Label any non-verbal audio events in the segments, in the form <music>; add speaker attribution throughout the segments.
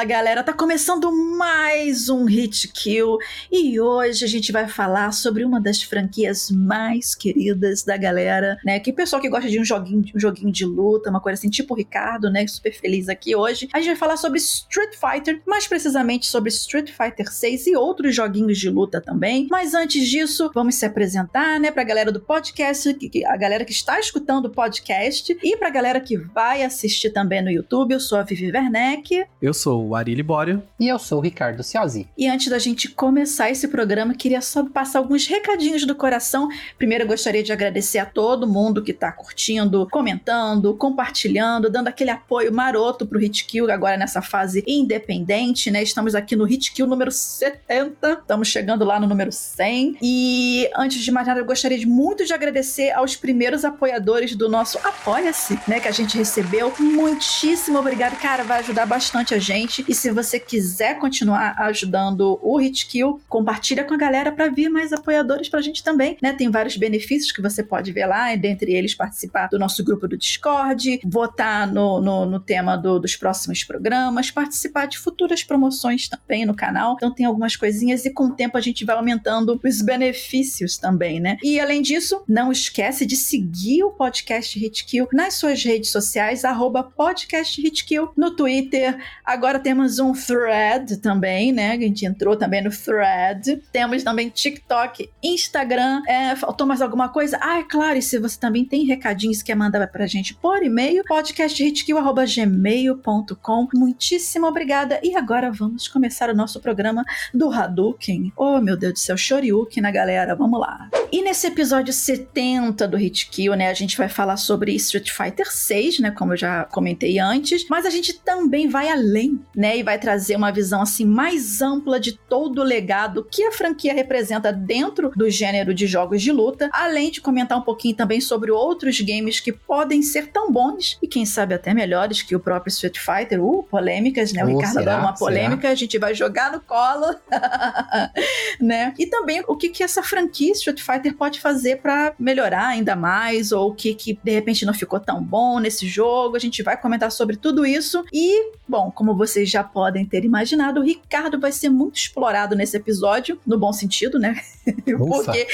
Speaker 1: Fala galera, tá começando mais um Hit Kill e hoje a gente vai falar sobre uma das franquias mais queridas da galera, né? Que pessoal que gosta de um joguinho, um joguinho de luta, uma coisa assim, tipo o Ricardo, né? Super feliz aqui hoje. A gente vai falar sobre Street Fighter, mais precisamente sobre Street Fighter 6 e outros joguinhos de luta também. Mas antes disso, vamos se apresentar, né? Pra galera do podcast, a galera que está escutando o podcast e pra galera que vai assistir também no YouTube. Eu sou a Vivi Werneck.
Speaker 2: Eu sou o Ari Libório.
Speaker 3: E eu sou o Ricardo Ciozzi.
Speaker 1: E antes da gente começar esse programa, queria só passar alguns recadinhos do coração. Primeiro, eu gostaria de agradecer a todo mundo que tá curtindo, comentando, compartilhando, dando aquele apoio maroto pro Hitkill agora nessa fase independente, né? Estamos aqui no Hitkill número 70, estamos chegando lá no número 100. E antes de mais nada, eu gostaria de muito de agradecer aos primeiros apoiadores do nosso Apoia-se, né? Que a gente recebeu. Muitíssimo obrigado, cara, vai ajudar bastante a gente. E se você quiser continuar ajudando o Hitkill, compartilha com a galera para vir mais apoiadores pra gente também, né? Tem vários benefícios que você pode ver lá, e dentre eles participar do nosso grupo do Discord, votar no, no, no tema do, dos próximos programas, participar de futuras promoções também no canal. Então tem algumas coisinhas e com o tempo a gente vai aumentando os benefícios também, né? E além disso, não esquece de seguir o podcast Hitkill nas suas redes sociais, arroba podcast Hitkill, no Twitter, Agora temos um thread também, né? A gente entrou também no thread. Temos também TikTok, Instagram. É, faltou mais alguma coisa? Ah, é claro, e se você também tem recadinhos que quer mandar pra gente por e-mail, podcasthitkill.gmail.com. Muitíssimo obrigada. E agora vamos começar o nosso programa do Hadouken. Oh, meu Deus do céu, Shoryuken, né, galera? Vamos lá. E nesse episódio 70 do Hitkill, né, a gente vai falar sobre Street Fighter 6, né, como eu já comentei antes, mas a gente também vai além, né? E vai trazer uma visão assim mais ampla de todo o legado que a franquia representa dentro do gênero de jogos de luta, além de comentar um pouquinho também sobre outros games que podem ser tão bons e quem sabe até melhores que o próprio Street Fighter. Uh, polêmicas, né? O oh, Ricardo será? adora uma polêmica, será? a gente vai jogar no colo, <laughs> né? E também o que que essa franquia Street Fighter pode fazer para melhorar ainda mais ou o que que de repente não ficou tão bom nesse jogo. A gente vai comentar sobre tudo isso e, bom, como como vocês já podem ter imaginado, o Ricardo vai ser muito explorado nesse episódio, no bom sentido, né? <laughs> porque,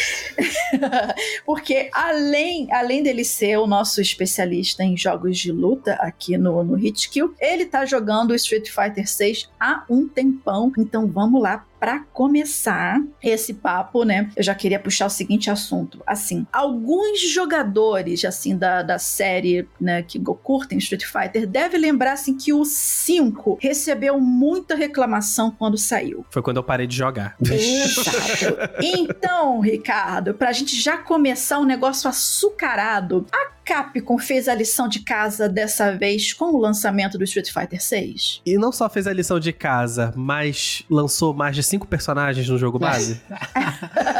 Speaker 1: <laughs> porque além, além dele ser o nosso especialista em jogos de luta aqui no, no Hitkill, ele tá jogando Street Fighter 6 há um tempão. Então vamos lá para começar esse papo, né, eu já queria puxar o seguinte assunto. Assim, alguns jogadores, assim, da, da série, né, que curtem Street Fighter, devem lembrar, assim, que o 5 recebeu muita reclamação quando saiu.
Speaker 2: Foi quando eu parei de jogar.
Speaker 1: Exato. <laughs> então, Ricardo, pra gente já começar um negócio açucarado, a Capcom fez a lição de casa dessa vez com o lançamento do Street Fighter 6.
Speaker 2: E não só fez a lição de casa, mas lançou mais de cinco personagens no jogo base.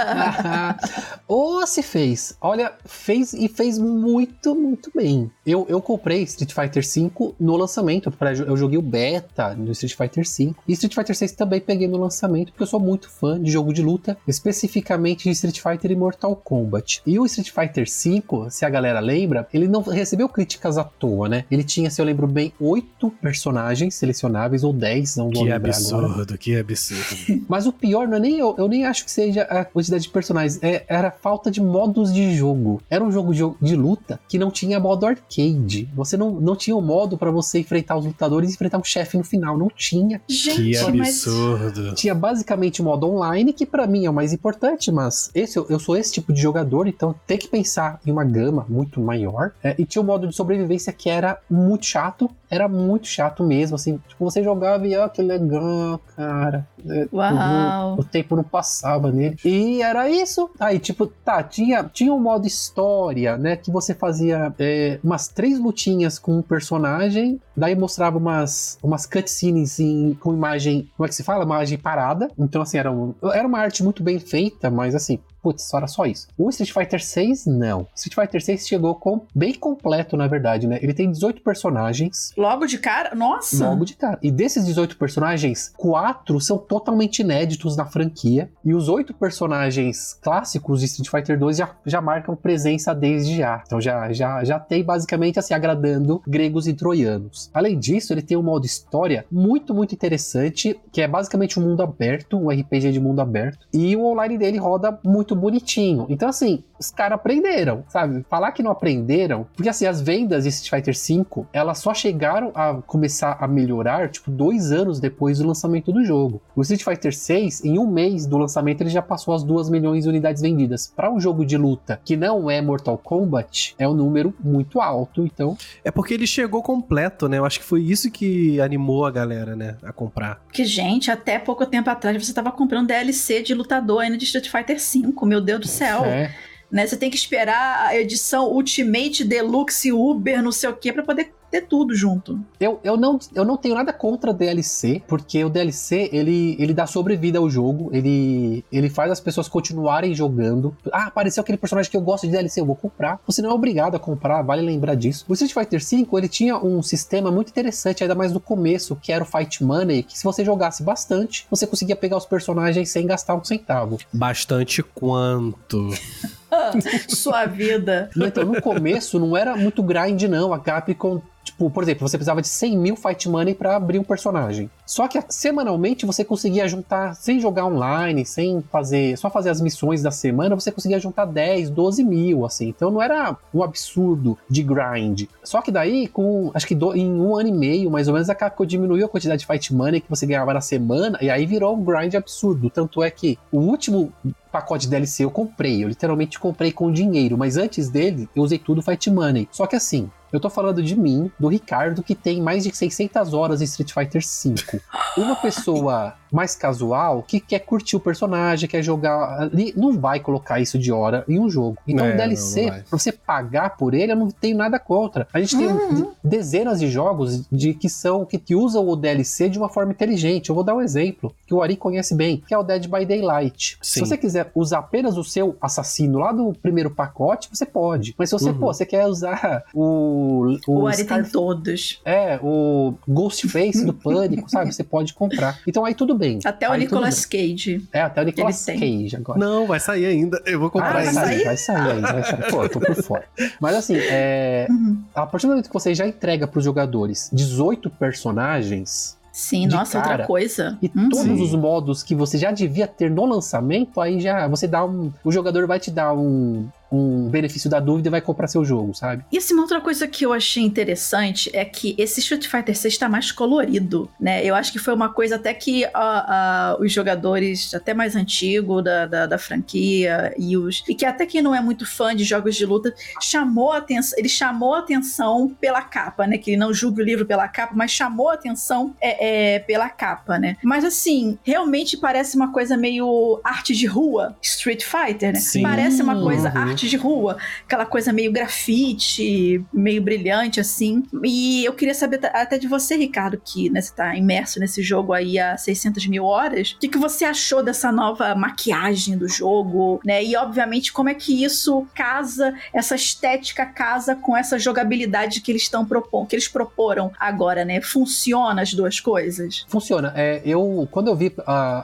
Speaker 2: <laughs>
Speaker 3: Ou se fez. Olha, fez e fez muito, muito bem. Eu, eu comprei Street Fighter 5 no lançamento. Eu joguei o beta do Street Fighter 5. E Street Fighter 6 também peguei no lançamento, porque eu sou muito fã de jogo de luta, especificamente de Street Fighter e Mortal Kombat. E o Street Fighter 5, se a galera lembra, lembra, ele não recebeu críticas à toa, né? Ele tinha, se eu lembro bem, oito personagens selecionáveis, ou dez, não vou
Speaker 2: que
Speaker 3: lembrar
Speaker 2: absurdo,
Speaker 3: agora.
Speaker 2: Que absurdo, <laughs>
Speaker 3: Mas o pior não é nem eu, eu nem acho que seja a quantidade de personagens, é, era a falta de modos de jogo. Era um jogo de, de luta que não tinha modo arcade. Você não, não tinha o um modo para você enfrentar os lutadores e enfrentar um chefe no final. Não tinha.
Speaker 2: Gente, que absurdo.
Speaker 3: Mas... Tinha basicamente o modo online, que para mim é o mais importante, mas esse, eu, eu sou esse tipo de jogador, então tem que pensar em uma gama muito maior maior. É, e tinha um modo de sobrevivência que era muito chato. Era muito chato mesmo, assim. Tipo, você jogava e, ó, que legal, cara.
Speaker 1: É, Uau!
Speaker 3: O, o, tempo não passava nele. E era isso. Aí, tipo, tá, tinha, tinha um modo história, né? Que você fazia é, umas três lutinhas com um personagem. Daí mostrava umas, umas cutscenes em, com imagem, como é que se fala? Imagem parada. Então, assim, era, um, era uma arte muito bem feita, mas assim, putz, era só isso. O Street Fighter 6, não. Street Fighter 6 chegou com bem completo, na verdade, né? Ele tem 18 personagens.
Speaker 1: Logo de cara? Nossa!
Speaker 3: Logo de cara. E desses 18 personagens, quatro são totalmente inéditos na franquia. E os oito personagens clássicos de Street Fighter 2 já, já marcam presença desde já. Então já, já, já tem basicamente assim, agradando gregos e troianos. Além disso, ele tem um modo história muito, muito interessante, que é basicamente um mundo aberto, um RPG de mundo aberto. E o online dele roda muito bonitinho. Então, assim, os caras aprenderam, sabe? Falar que não aprenderam, porque assim, as vendas de Street Fighter V, elas só chegaram a começar a melhorar, tipo, dois anos depois do lançamento do jogo. O Street Fighter VI, em um mês do lançamento, ele já passou as duas milhões de unidades vendidas. Para um jogo de luta que não é Mortal Kombat, é um número muito alto, então...
Speaker 2: É porque ele chegou completo, né? Eu acho que foi isso que animou a galera, né, a comprar.
Speaker 1: Que, gente, até pouco tempo atrás você tava comprando DLC de lutador ainda de Street Fighter V, meu Deus do céu. É. Né? Você tem que esperar a edição Ultimate Deluxe Uber, não sei o que, para poder ter tudo junto.
Speaker 3: Eu, eu, não, eu não tenho nada contra DLC, porque o DLC ele, ele dá sobrevida ao jogo, ele, ele faz as pessoas continuarem jogando. Ah, apareceu aquele personagem que eu gosto de DLC, eu vou comprar. Você não é obrigado a comprar, vale lembrar disso. O Street Fighter V ele tinha um sistema muito interessante, ainda mais no começo, que era o Fight Money, que se você jogasse bastante, você conseguia pegar os personagens sem gastar um centavo.
Speaker 2: Bastante quanto? <laughs> <laughs>
Speaker 1: Sua vida.
Speaker 3: Então, no começo não era muito grind, não. A Capcom Tipo, por exemplo, você precisava de 100 mil fight money para abrir um personagem. Só que semanalmente você conseguia juntar, sem jogar online, sem fazer, só fazer as missões da semana, você conseguia juntar 10, 12 mil, assim. Então não era um absurdo de grind. Só que daí, com, acho que do, em um ano e meio, mais ou menos, a Capcom diminuiu a quantidade de fight money que você ganhava na semana, e aí virou um grind absurdo. Tanto é que o último pacote DLC eu comprei, eu literalmente comprei com dinheiro, mas antes dele eu usei tudo Fight Money. Só que assim, eu tô falando de mim, do Ricardo, que tem mais de 600 horas em Street Fighter V. Uma pessoa mais casual que quer curtir o personagem, quer jogar ali, não vai colocar isso de hora em um jogo. Então, é, o DLC, pra você pagar por ele, eu não tenho nada contra. A gente tem uhum. dezenas de jogos de que são que, que usam o DLC de uma forma inteligente. Eu vou dar um exemplo que o Ari conhece bem, que é o Dead by Daylight. Sim. Se você quiser usar apenas o seu assassino lá do primeiro pacote, você pode. Mas se você, uhum. pô, você quer usar o.
Speaker 1: O, o Ari Star... tem todos.
Speaker 3: É, o Ghostface do Pânico, sabe? Você pode comprar. Então aí tudo bem.
Speaker 1: Até o
Speaker 3: Aí
Speaker 1: Nicolas Cage.
Speaker 3: É, até o Nicolas Cage agora.
Speaker 2: Não, vai sair ainda. Eu vou comprar
Speaker 3: ah, vai sair, vai sair ainda. Vai sair. Pô, eu tô por fora. Mas assim, é, uhum. a partir do momento que você já entrega pros jogadores 18 personagens,
Speaker 1: Sim, nossa, cara, outra coisa.
Speaker 3: E hum, todos sim. os modos que você já devia ter no lançamento, aí já você dá um. O jogador vai te dar um, um benefício da dúvida e vai comprar seu jogo, sabe?
Speaker 1: E assim, uma outra coisa que eu achei interessante é que esse Street Fighter 6 está mais colorido, né? Eu acho que foi uma coisa até que uh, uh, os jogadores até mais antigos da, da, da, franquia e os e que até quem não é muito fã de jogos de luta chamou a atenção, ele chamou a atenção pela capa, né? Que ele não julga o livro pela capa, mas chamou a atenção é, é, pela capa, né? Mas assim, realmente parece uma coisa meio arte de rua, Street Fighter, né? Sim. Parece uma coisa uhum. arte arte de rua, aquela coisa meio grafite, meio brilhante assim. E eu queria saber até de você, Ricardo, que né, você tá imerso nesse jogo aí há 600 mil horas. O que, que você achou dessa nova maquiagem do jogo, né? E obviamente como é que isso casa, essa estética casa com essa jogabilidade que eles estão propondo, que eles proporam agora, né? Funciona as duas coisas?
Speaker 3: Funciona. É, eu quando eu vi uh,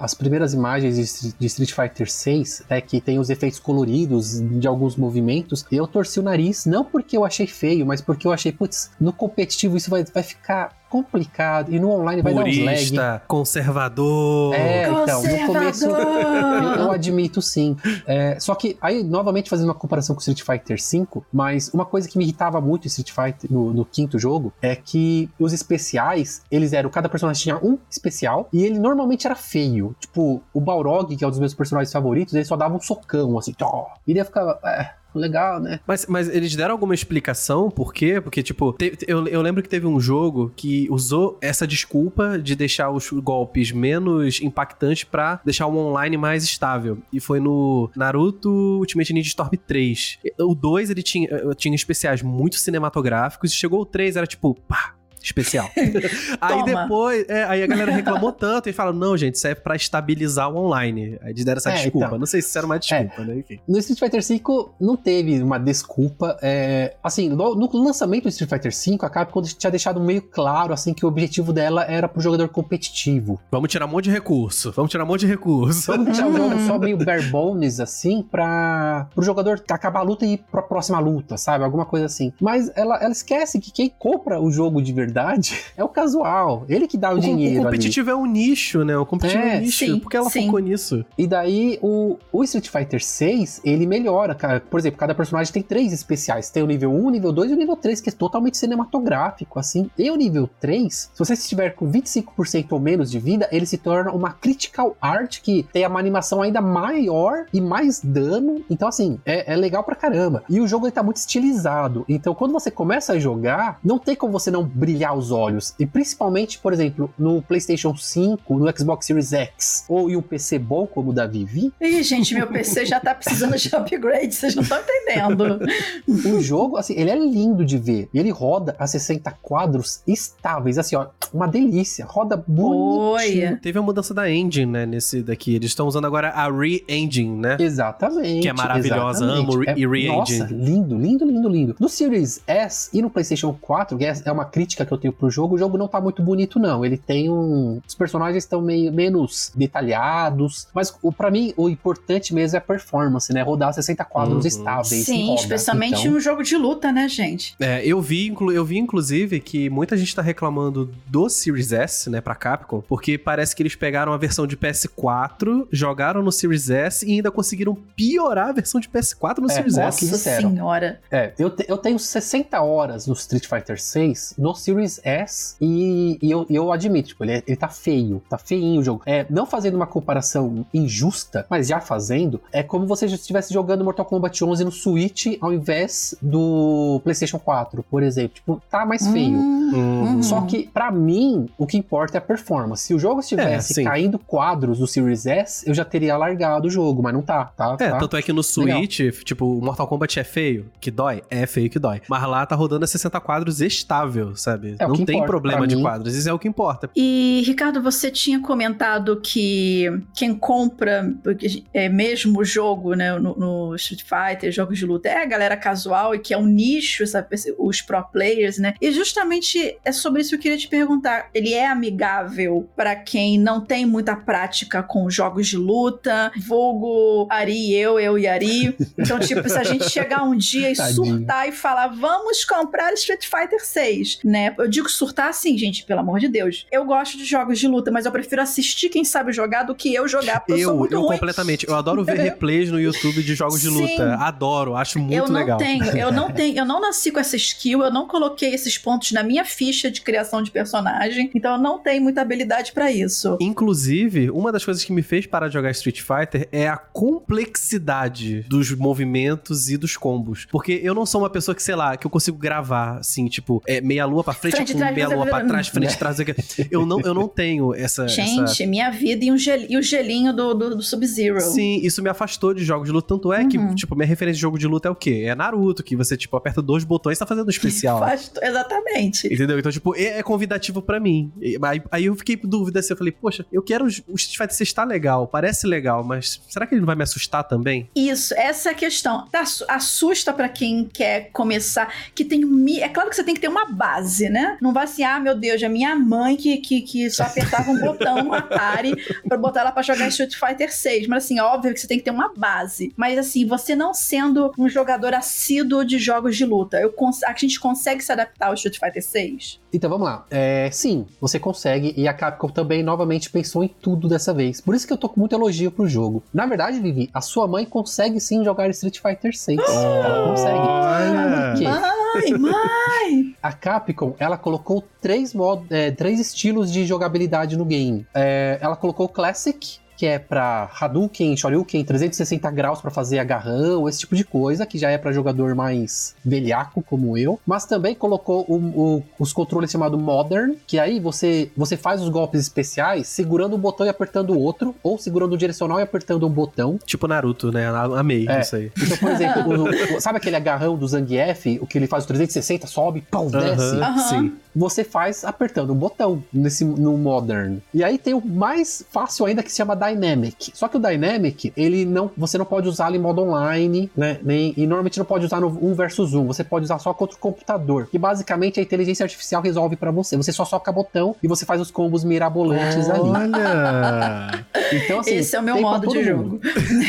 Speaker 3: as primeiras imagens de, de Street Fighter 6, é que tem os efeitos coloridos de alguns alguns movimentos, eu torci o nariz, não porque eu achei feio, mas porque eu achei, putz, no competitivo isso vai, vai ficar complicado. E no online vai Purista, dar uns lag.
Speaker 2: conservador.
Speaker 3: É, então, no começo eu, eu admito sim. É, só que aí, novamente, fazendo uma comparação com Street Fighter V, mas uma coisa que me irritava muito em Street Fighter no, no, quinto jogo é que os especiais, eles eram, cada personagem tinha um especial e ele normalmente era feio. Tipo, o Balrog, que é um dos meus personagens favoritos, ele só dava um socão, assim, tó. E ele ficava. É, legal, né?
Speaker 2: Mas, mas eles deram alguma explicação por quê? Porque, tipo, te, eu, eu lembro que teve um jogo que usou essa desculpa de deixar os golpes menos impactantes para deixar o online mais estável. E foi no Naruto Ultimate Ninja Storm 3. O 2, ele tinha, tinha especiais muito cinematográficos, e chegou o 3, era tipo, pá, especial. <laughs> aí
Speaker 1: Toma.
Speaker 2: depois, é, aí a galera reclamou tanto e fala: não, gente, isso é pra estabilizar o online. Aí eles deram essa
Speaker 3: É,
Speaker 2: desculpa.
Speaker 3: então.
Speaker 2: Não sei se isso era uma desculpa, né? Enfim.
Speaker 3: No Street Fighter V não teve uma desculpa. é, assim, no, no lançamento do Street Fighter V, a Capcom tinha deixado meio claro assim que o objetivo dela era pro jogador competitivo.
Speaker 2: Vamos tirar um monte de recurso. Vamos tirar um monte de recurso.
Speaker 3: Vamos jogo
Speaker 1: Hum. <laughs>
Speaker 3: só meio bare bones, assim, pra pro jogador acabar a luta e ir pra próxima luta, sabe? Alguma coisa assim. Mas ela, ela esquece que quem compra o jogo de verdade <laughs> é o casual. Ele que dá o,
Speaker 2: O,
Speaker 3: dinheiro
Speaker 2: o
Speaker 3: ali.
Speaker 2: competitivo é um nicho, né? O competitivo é,
Speaker 3: É,
Speaker 2: um nicho.
Speaker 1: sim,
Speaker 2: porque ela
Speaker 1: sim.
Speaker 2: focou nisso.
Speaker 3: E daí o, o Street Fighter 6, ele melhora, cara. Por exemplo, cada personagem tem três especiais. Tem o nível 1, o nível 2 e o nível 3, que é totalmente cinematográfico, assim. E o nível 3, se você estiver com 25% ou menos de vida, ele se torna uma Critical Art, que tem uma animação ainda maior e mais dano. Então, assim, é, é legal pra caramba. E o jogo ele tá muito estilizado. Então, quando você começa a jogar, não tem como você não brilhar os olhos. E principalmente, por exemplo, no PlayStation 5, no Xbox Series X, ou em um PC bom como o da Vivi,
Speaker 1: Ih, gente, meu PC já tá precisando de upgrade, vocês não estão entendendo. <laughs>
Speaker 3: o jogo, assim, ele é lindo de ver. E ele roda a 60 quadros estáveis, assim, ó, uma delícia. Roda bonitinho.
Speaker 1: Oi.
Speaker 2: Teve a mudança da engine, né? Nesse daqui. Eles estão usando agora a Re-Engine, né?
Speaker 3: Exatamente.
Speaker 2: Que é maravilhosa,
Speaker 3: exatamente.
Speaker 2: amo re-
Speaker 3: É-
Speaker 2: e re-engine.
Speaker 3: Nossa, lindo, lindo, lindo, lindo. No Series S e no PlayStation 4, que é é uma crítica que eu tenho pro jogo, o jogo não tá muito bonito, não. Ele tem um. Os personagens estão meio menos detalhados. Mas o, pra mim, o importante mesmo é a performance, né? Rodar 60 quadros
Speaker 2: Uhum.
Speaker 3: estáveis.
Speaker 1: Sim,
Speaker 3: roda.
Speaker 1: especialmente
Speaker 3: Então,
Speaker 1: um jogo de luta, né, gente?
Speaker 2: É, eu vi, inclu- eu vi inclusive que muita gente tá reclamando do Series S, né, pra Capcom, porque parece que eles pegaram a versão de PS4, jogaram no Series S e ainda conseguiram piorar a versão de PS4 no
Speaker 3: É,
Speaker 2: Series S.
Speaker 3: que
Speaker 1: Nossa senhora.
Speaker 3: É, eu, te- eu tenho 60 horas no Street Fighter 6 no Series S e, e eu, eu admito, tipo, ele, é- ele tá feio, tá feinho o jogo. É, não fazendo uma comparação injusta, mas já fazendo, é como você já estivesse jogando Mortal Kombat 11 no Switch ao invés do PlayStation 4, por exemplo. Tipo, tá mais feio.
Speaker 1: Hum,
Speaker 2: Uhum.
Speaker 3: Só que, pra mim, o que importa é a performance. Se o jogo estivesse
Speaker 2: É,
Speaker 3: caindo quadros do Series S, eu já teria largado o jogo, mas não tá, tá?
Speaker 2: É,
Speaker 3: tá?
Speaker 2: tanto é que no Switch, tipo, o Mortal Kombat é feio, que dói? É feio que dói. Mas lá tá rodando a 60 quadros estável, sabe?
Speaker 3: É
Speaker 2: Não tem
Speaker 3: importa
Speaker 2: problema de
Speaker 3: mim.
Speaker 2: quadros, isso é o que importa.
Speaker 1: E, Ricardo, você tinha comentado que quem compra é mesmo o jogo, né, no, no Street Fighter, jogos de luta, é a galera casual e que é um nicho, sabe, os pro players, né? E justamente é sobre isso que eu queria te perguntar. Ele é amigável para quem não tem muita prática com jogos de luta, vulgo Ari, eu, eu e Ari. <laughs> Então, tipo, se a gente chegar um dia e
Speaker 3: Tadinho.
Speaker 1: surtar e falar, vamos comprar Street Fighter 6, né? Eu digo surtar assim, gente, pelo amor de Deus. Eu gosto de jogos de luta, mas eu prefiro assistir quem sabe jogar do que eu jogar, porque eu, sou
Speaker 2: Eu,
Speaker 1: muito
Speaker 2: eu
Speaker 1: ruim.
Speaker 2: completamente. Eu adoro ver <laughs> replays no YouTube de jogos de
Speaker 1: Sim.
Speaker 2: luta. Adoro, acho muito
Speaker 1: eu não
Speaker 2: legal.
Speaker 1: tenho, eu não <laughs> tenho, eu não nasci com essa skill, eu não coloquei esses pontos na minha ficha de criação de personagem, então eu não tenho muita habilidade pra isso.
Speaker 2: Inclusive, uma das coisas que me fez parar de jogar Street Fighter é a complexidade dos movimentos e dos combos. Porque eu não sou uma pessoa que, sei lá, que eu consigo gravar, assim, tipo, é, meia lua pra frente,
Speaker 1: Frente,
Speaker 2: com lua pra trás, frente,
Speaker 3: Né?
Speaker 2: trás. Eu não, eu não tenho essa.
Speaker 1: Gente,
Speaker 2: essa...
Speaker 1: minha vida e, um gel, e o gelinho do, do, do Sub-Zero.
Speaker 2: Sim, isso me afastou de jogos de luta. Tanto é que,
Speaker 1: Uhum.
Speaker 2: tipo, minha referência de jogo de luta é o quê? É Naruto, que você, tipo, aperta dois botões e tá fazendo um especial. <laughs>
Speaker 1: Faz- exatamente.
Speaker 2: Entendeu? Então, tipo, é, é convidativo pra mim. Aí, aí eu fiquei com dúvida assim, eu falei, poxa, eu quero. O Street Fighter 6 tá legal, parece legal, mas será que ele não vai me assustar também?
Speaker 1: Isso, essa é a questão. Tá, assu- assusta pra quem quer começar, que tem um. É claro que você tem que ter uma base, né? Não vai assim, ah, meu Deus, é minha mãe que, que, que só apertava um botão no Atari <laughs> pra botar ela pra jogar Street Fighter 6. Mas assim, óbvio que você tem que ter uma base. Mas assim, você não sendo um jogador assíduo de jogos de luta, eu a gente consegue se adaptar ao Street Fighter 6?
Speaker 3: Então vamos lá. É, sim, você consegue. E a Capcom também novamente pensou em tudo dessa vez. Por isso que eu tô com muito elogio pro jogo. Na verdade, Vivi, a sua mãe consegue sim jogar Street Fighter 6. Ela consegue. Por quê?
Speaker 1: Mãe, mãe!
Speaker 3: A Capcom, ela colocou três, mod, é, três estilos de jogabilidade no game. É, ela colocou Classic, que é pra Hadouken, Shoryuken, 360 graus pra fazer agarrão, esse tipo de coisa, que já é pra jogador mais velhaco como eu. Mas também colocou o, o, os controles chamado Modern, que aí você, você faz os golpes especiais segurando um botão e apertando o outro, ou segurando o direcional e apertando um botão.
Speaker 2: Tipo Naruto, né? Amei
Speaker 3: É.
Speaker 2: isso aí.
Speaker 3: Então, por <laughs> exemplo, o- o- sabe aquele agarrão do Zangief, o que ele faz o 360, sobe, pão, desce?
Speaker 2: Sim.
Speaker 3: Você faz apertando um botão nesse, no Modern. E aí tem o mais fácil ainda que se chama Dynamic. Só que o Dynamic, ele não, você não pode usá-lo em modo online, né? Nem, e normalmente não pode usar no 1 versus 1. Você pode usar só contra o computador. Que basicamente a inteligência artificial resolve pra você. Você só soca botão e você faz os combos mirabolantes ali.
Speaker 2: Olha! <laughs>
Speaker 3: Então, assim,
Speaker 1: Esse é o meu modo de jogo.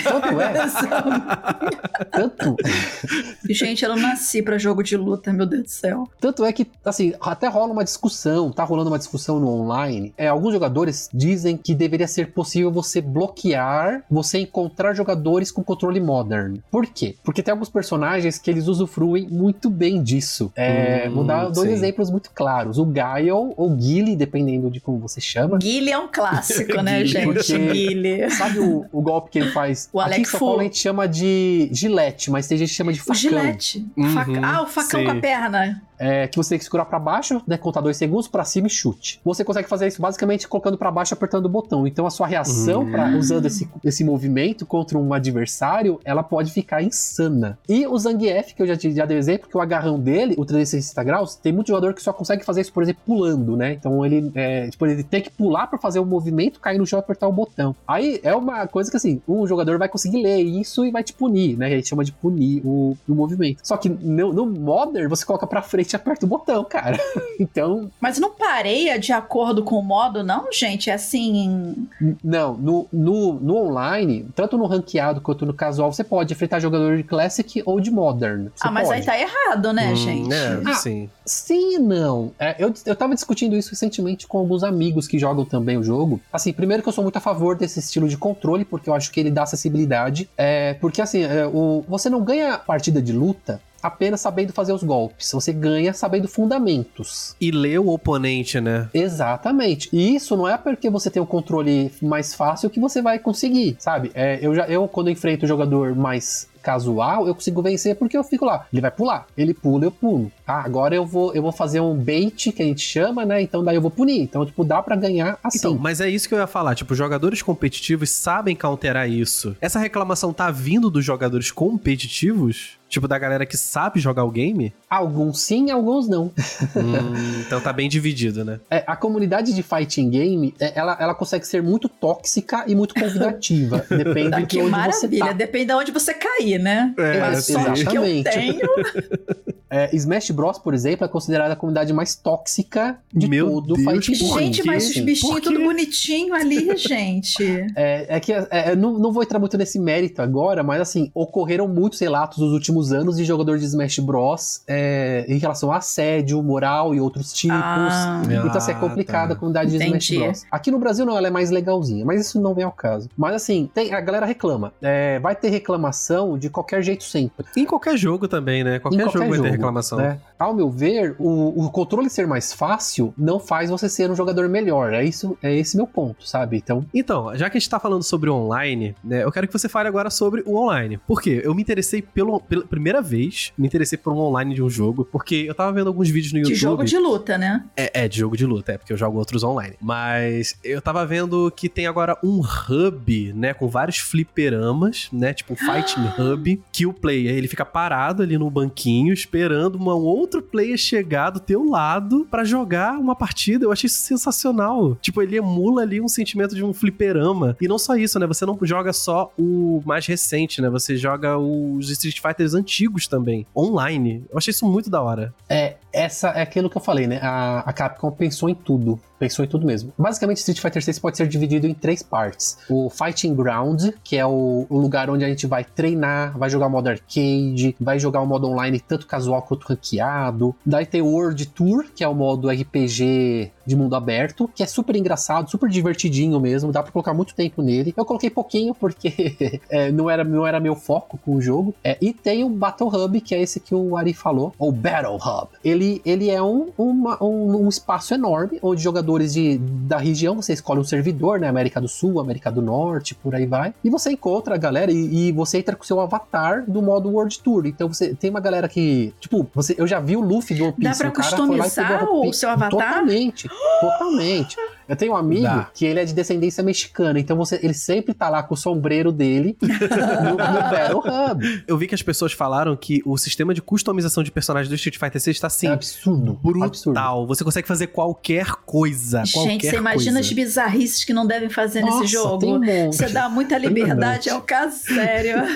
Speaker 3: Tanto é, <laughs> tanto, <laughs>
Speaker 1: Gente, eu não nasci pra jogo de luta, meu Deus do céu.
Speaker 3: Tanto é que, assim, até rola uma discussão, tá rolando uma discussão no online. É, alguns jogadores dizem que deveria ser possível você bloquear, você encontrar jogadores com controle modern. Por quê? Porque tem alguns personagens que eles usufruem muito bem disso. É,
Speaker 2: Hum,
Speaker 3: vou dar dois
Speaker 2: sim. exemplos
Speaker 3: muito claros. O Gaio ou Gilly, dependendo de como você chama.
Speaker 1: Guile é um clássico, né, <laughs>
Speaker 2: Guile,
Speaker 1: gente?
Speaker 3: porque-
Speaker 1: Guile.
Speaker 3: Sabe o, o golpe que ele faz?
Speaker 1: O
Speaker 3: Aqui
Speaker 1: Alec
Speaker 3: em São Paulo a gente chama de gilete, mas tem gente que chama de
Speaker 1: O
Speaker 3: facão.
Speaker 1: gilete.
Speaker 2: Uhum,
Speaker 1: Faca- Ah, o facão
Speaker 2: sim.
Speaker 1: com a perna.
Speaker 3: é, que você tem que segurar pra baixo, né, contar dois segundos, pra cima e chute. Você consegue fazer isso basicamente colocando pra baixo e apertando o botão. Então a sua reação
Speaker 2: Hum.
Speaker 3: pra, usando esse, esse movimento contra um adversário, ela pode ficar insana. E o Zangief, que eu já, te- já dei exemplo, que o agarrão dele, o 360 graus, tem muito jogador que só consegue fazer isso, por exemplo, pulando, né? Então ele, é, tipo, ele tem que pular pra fazer o movimento, cair no chão e apertar o botão. Aí é uma coisa que assim, um jogador vai conseguir ler isso e vai te punir, né? A gente chama de punir o, o movimento. Só que no, no Modern, você coloca pra frente e aperta o botão, cara. <laughs> Então,
Speaker 1: Mas não pareia de acordo com o modo, não, gente? É assim.
Speaker 3: não, no, no, no online, tanto no ranqueado quanto no casual, você pode enfrentar jogador de Classic ou de Modern. Você
Speaker 1: ah, mas
Speaker 3: pode.
Speaker 1: aí tá errado, né,
Speaker 2: Hum,
Speaker 1: gente?
Speaker 2: É,
Speaker 3: Ah,
Speaker 2: sim.
Speaker 3: Sim e não. É, eu, eu tava discutindo isso recentemente com alguns amigos que jogam também o jogo. Assim, primeiro que eu sou muito a favor desse estilo de controle, porque eu acho que ele dá acessibilidade. É, porque assim, é, o, você não ganha partida de luta apenas sabendo fazer os golpes. Você ganha sabendo fundamentos.
Speaker 2: E ler o oponente, né?
Speaker 3: Exatamente. E isso não é porque você tem o controle mais fácil que você vai conseguir, sabe? É, eu já, eu quando enfrento o jogador mais casual, eu consigo vencer porque eu fico lá. Ele vai pular, ele pula, eu pulo. Ah, agora eu vou, eu vou fazer um bait que a gente chama, né? Então daí eu vou punir. Então tipo dá pra ganhar assim.
Speaker 2: Então, mas é isso que eu ia falar. Tipo, jogadores competitivos sabem counterar isso. Essa reclamação tá vindo dos jogadores competitivos? Tipo, da galera que sabe jogar o game?
Speaker 3: Alguns sim, alguns não. <laughs>
Speaker 2: Hum, então tá bem dividido, né?
Speaker 3: É, a comunidade de fighting game, é, ela, ela consegue ser muito tóxica e muito convidativa. <laughs> Depende
Speaker 1: Tá,
Speaker 3: de
Speaker 1: que
Speaker 3: onde
Speaker 1: maravilha.
Speaker 3: você tá.
Speaker 1: Depende de onde você cair, né?
Speaker 2: É,
Speaker 1: a sorte que eu
Speaker 3: exatamente.
Speaker 1: tenho. <laughs>
Speaker 3: É, Smash Bros, por exemplo, é considerada a comunidade mais tóxica de
Speaker 2: Meu
Speaker 3: todo
Speaker 2: Deus,
Speaker 3: fighting game.
Speaker 1: Gente, mas os bichinhos tudo bonitinho ali, gente.
Speaker 3: É, é que é, é, não, não vou entrar muito nesse mérito agora, mas assim, ocorreram muitos relatos nos últimos anos de jogador de Smash Bros. é, em relação a assédio, moral e outros tipos.
Speaker 1: Ah,
Speaker 3: Então, assim, é complicado
Speaker 2: tá.
Speaker 3: a comunidade de Smash
Speaker 1: Entendi.
Speaker 3: Bros. Aqui no Brasil, não, ela é mais legalzinha, mas isso não vem ao caso. Mas, assim, tem, a galera reclama. É, vai ter reclamação de qualquer jeito sempre.
Speaker 2: Em qualquer jogo também, né? Qualquer,
Speaker 3: Em qualquer
Speaker 2: jogo vai ter reclamação.
Speaker 3: né? Ao meu ver, o, o controle ser mais fácil não faz você ser um jogador melhor. É, isso, é esse meu ponto, sabe? Então,
Speaker 2: Então, já que a gente tá falando sobre o online, né, eu quero que você fale agora sobre o online. Por quê? Eu me interessei pelo, pela primeira vez, me interessei por um online de um jogo, porque eu tava vendo alguns vídeos no
Speaker 1: de
Speaker 2: YouTube.
Speaker 1: jogo de luta, né?
Speaker 2: É, é, de jogo de luta, é, porque eu jogo outros online. Mas eu tava vendo que tem agora um hub, né, com vários fliperamas, né, tipo um fighting hub, que o player, ele fica parado ali no banquinho, esperando um outro player chegar do teu lado pra jogar uma partida. Eu achei isso sensacional. Tipo, ele emula ali um sentimento de um fliperama. E não só isso, né, você não joga só o mais recente, né, você joga os Street Fighters antigos também, online. Eu achei isso muito da hora.
Speaker 3: É, essa é aquilo que eu falei, né? A, a Capcom pensou em tudo. Pensou em tudo mesmo. Basicamente, Street Fighter 6 pode ser dividido em três partes. O Fighting Ground, que é o, o lugar onde a gente vai treinar, vai jogar o modo arcade, vai jogar o modo online tanto casual quanto ranqueado. Daí tem o World Tour, que é o modo RPG de mundo aberto, que é super engraçado, super divertidinho mesmo, dá pra colocar muito tempo nele. Eu coloquei pouquinho porque <laughs> é, não, era, não era meu foco com o jogo. É, e tem o Battle Hub, que é esse que o Ari falou, ou Battle Hub. Ele, ele é um, uma- um, um espaço enorme onde jogadores jogadores de, da região, você escolhe um servidor, né? América do Sul, América do Norte, por aí vai. E você encontra a galera e, e você entra com o seu avatar do modo World Tour. Então você tem uma galera que, tipo, você, eu já vi o Luffy do One Piece.
Speaker 1: Dá pra
Speaker 3: o
Speaker 1: customizar
Speaker 3: roupinha-
Speaker 1: o seu avatar?
Speaker 3: Totalmente, totalmente. <gasps> Eu tenho um amigo
Speaker 2: Dá.
Speaker 3: que ele é de descendência mexicana, então você, ele sempre tá lá com o sombreiro dele <laughs> no, no Battle Hub.
Speaker 2: Eu vi que as pessoas falaram que o sistema de customização de personagens do Street Fighter 6 está assim.
Speaker 3: é absurdo.
Speaker 2: Brutal.
Speaker 3: Absurdo.
Speaker 2: Você consegue fazer qualquer coisa.
Speaker 1: Gente,
Speaker 2: qualquer
Speaker 1: você imagina
Speaker 2: coisa.
Speaker 1: as bizarrices que não devem fazer
Speaker 3: Nossa,
Speaker 1: nesse jogo.
Speaker 3: um.
Speaker 1: Você dá muita liberdade, é um caso sério. <laughs>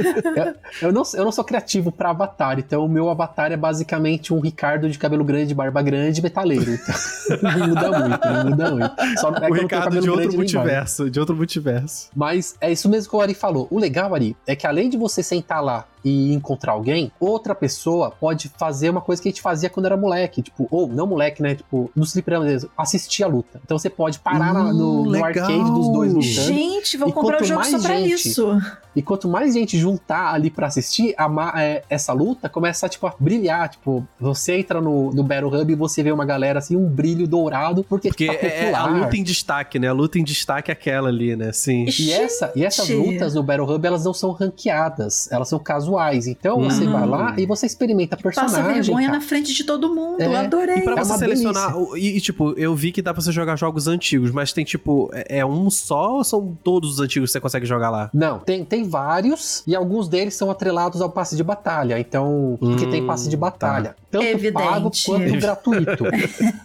Speaker 3: Eu não, eu não sou criativo pra avatar, então o meu avatar é basicamente um Ricardo de cabelo grande, barba grande, metaleiro. Então, <laughs> não muda muito, não muda muito. Só <laughs>
Speaker 2: O Ricardo
Speaker 3: cabelo
Speaker 2: de outro multiverso. De outro multiverso.
Speaker 3: Mas é isso mesmo que o Ari falou. O legal, Ari, é que além de você sentar lá e encontrar alguém, outra pessoa pode fazer uma coisa que a gente fazia quando era moleque, tipo, ou não moleque, né? Tipo, no fliperama mesmo, assistir a luta. Então você pode parar no,
Speaker 2: Hum,
Speaker 3: no arcade dos dois lutando.
Speaker 1: Gente, vou
Speaker 3: E
Speaker 1: comprar o
Speaker 3: quanto
Speaker 1: jogo
Speaker 3: mais
Speaker 1: só pra
Speaker 3: gente-
Speaker 1: isso.
Speaker 3: E quanto mais gente juntar ali pra assistir, a é, essa luta começa tipo, a brilhar. Tipo, você entra no, no Battle Hub e você vê uma galera assim, um brilho dourado, porque,
Speaker 2: Porque
Speaker 3: tá
Speaker 2: é, é a luta em destaque, né? A luta em destaque é aquela ali, né? Sim.
Speaker 3: E, essa, e essas lutas no Battle Hub, elas não são ranqueadas, elas são casuais. Então
Speaker 2: Hum.
Speaker 3: você vai lá e você experimenta personagem.
Speaker 1: Passa vergonha
Speaker 3: cara.
Speaker 1: na frente de todo mundo.
Speaker 3: É.
Speaker 1: Adorei.
Speaker 2: E pra
Speaker 3: É
Speaker 2: você
Speaker 3: uma
Speaker 2: selecionar. E, e, tipo, eu vi que dá pra você jogar jogos antigos, mas tem tipo. É, é um só ou são todos os antigos que você consegue jogar lá?
Speaker 3: Não, tem, tem vários e alguns deles são atrelados ao passe de batalha. Então, porque
Speaker 2: Hum,
Speaker 3: tem passe de batalha. Tanto
Speaker 1: Evidente.
Speaker 3: pago quanto <laughs> gratuito.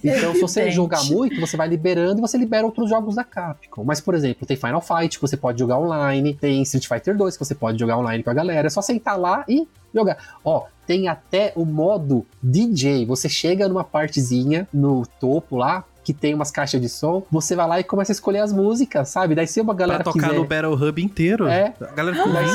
Speaker 3: Então, se você jogar muito, você vai liberando e você libera outros jogos da Capcom. Mas, por exemplo, tem Final Fight que você pode jogar online, tem Street Fighter 2 que você pode jogar online com a galera. É só sentar lá e jogar. Ó, tem até o modo DJ. Você chega numa partezinha no topo lá. Que tem umas caixas de som, você vai lá e começa a escolher as músicas, sabe? Daí se uma
Speaker 2: Pra
Speaker 3: galera
Speaker 2: tocar
Speaker 3: quiser...
Speaker 2: no Battle Hub inteiro?
Speaker 3: É.
Speaker 2: A galera ficou
Speaker 3: Daí-.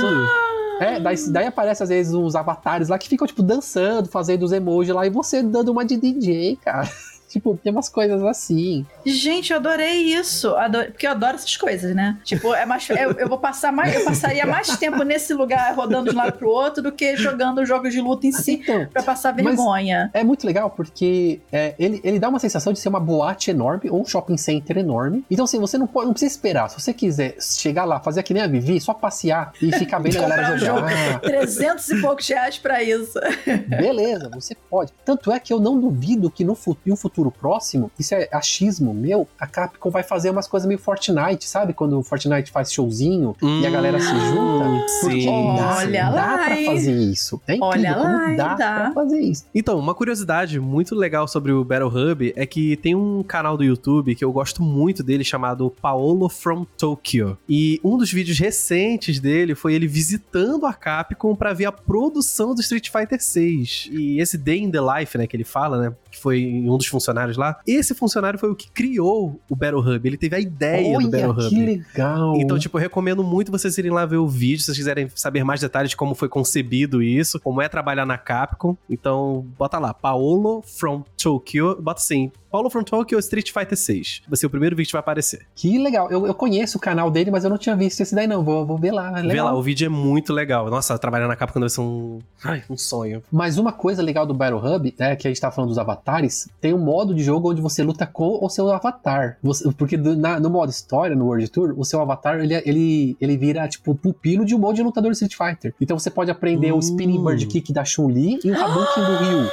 Speaker 3: É, daí, daí aparece às vezes uns avatares lá que ficam, tipo, dançando, fazendo os emojis lá, e você dando uma de DJ, cara. Tipo, tem umas coisas assim.
Speaker 1: Gente, eu adorei isso. Porque eu adoro essas coisas, né? Tipo, é mais. Eu, eu vou passar mais. Eu passaria mais tempo nesse lugar rodando de um lado pro outro do que jogando jogos de luta em si
Speaker 3: Então,
Speaker 1: pra passar vergonha.
Speaker 3: é muito legal porque é, ele, ele dá uma sensação de ser uma boate enorme ou um shopping center enorme. Então, assim, você não, pode, não precisa esperar. Se você quiser chegar lá, fazer que nem a Vivi, só passear e ficar vendo a galera jogar.
Speaker 1: 300 e poucos reais pra isso.
Speaker 3: Beleza, você pode. Tanto é que eu não duvido que no em um futuro próximo, isso é achismo meu, a Capcom vai fazer umas coisas meio Fortnite, sabe? Quando o Fortnite faz showzinho e a galera se junta. Porque
Speaker 2: sim.
Speaker 3: dá,
Speaker 1: Olha
Speaker 3: dá
Speaker 1: lá,
Speaker 3: pra
Speaker 1: hein?
Speaker 3: fazer isso. É incrível
Speaker 1: Olha lá,
Speaker 3: dá,
Speaker 1: Dá.
Speaker 3: pra fazer isso.
Speaker 2: Então, uma curiosidade muito legal sobre o Battle Hub é que tem um canal do YouTube que eu gosto muito dele chamado Paolo from Tokyo. E um dos vídeos recentes dele foi ele visitando a Capcom pra ver a produção do Street Fighter 6. E esse Day in the Life, né, que ele fala, né, que foi um dos funcionários lá. Esse funcionário foi o que criou o Battle Hub. Ele teve a ideia do Battle
Speaker 3: Olha,
Speaker 2: Hub.
Speaker 3: que legal.
Speaker 2: Então, tipo, eu recomendo muito vocês irem lá ver o vídeo, se vocês quiserem saber mais detalhes de como foi concebido isso, como é trabalhar na Capcom. Então, bota lá, Paolo from Tokyo, bota assim, Paolo from Tokyo Street Fighter 6. Vai ser o primeiro vídeo que vai aparecer.
Speaker 3: Que legal. Eu, eu conheço o canal dele, mas eu não tinha visto esse daí, não. Vou, vou ver lá. é
Speaker 2: Vê
Speaker 3: legal.
Speaker 2: lá, o vídeo é muito legal. Nossa, trabalhar na Capcom deve ser um, ai, um sonho.
Speaker 3: Mas uma coisa legal do Battle Hub, né, que a gente tá falando dos avatares, tem um modo de jogo onde você luta com o seu avatar. Você- porque do- na- no modo história, no World Tour, o seu avatar, ele, ele, ele vira, tipo, pupilo de um monte de lutador de Street Fighter. Então você pode aprender o
Speaker 2: Hum.
Speaker 3: Spinning Bird Kick da Chun-Li e o Hadouken do Ryu.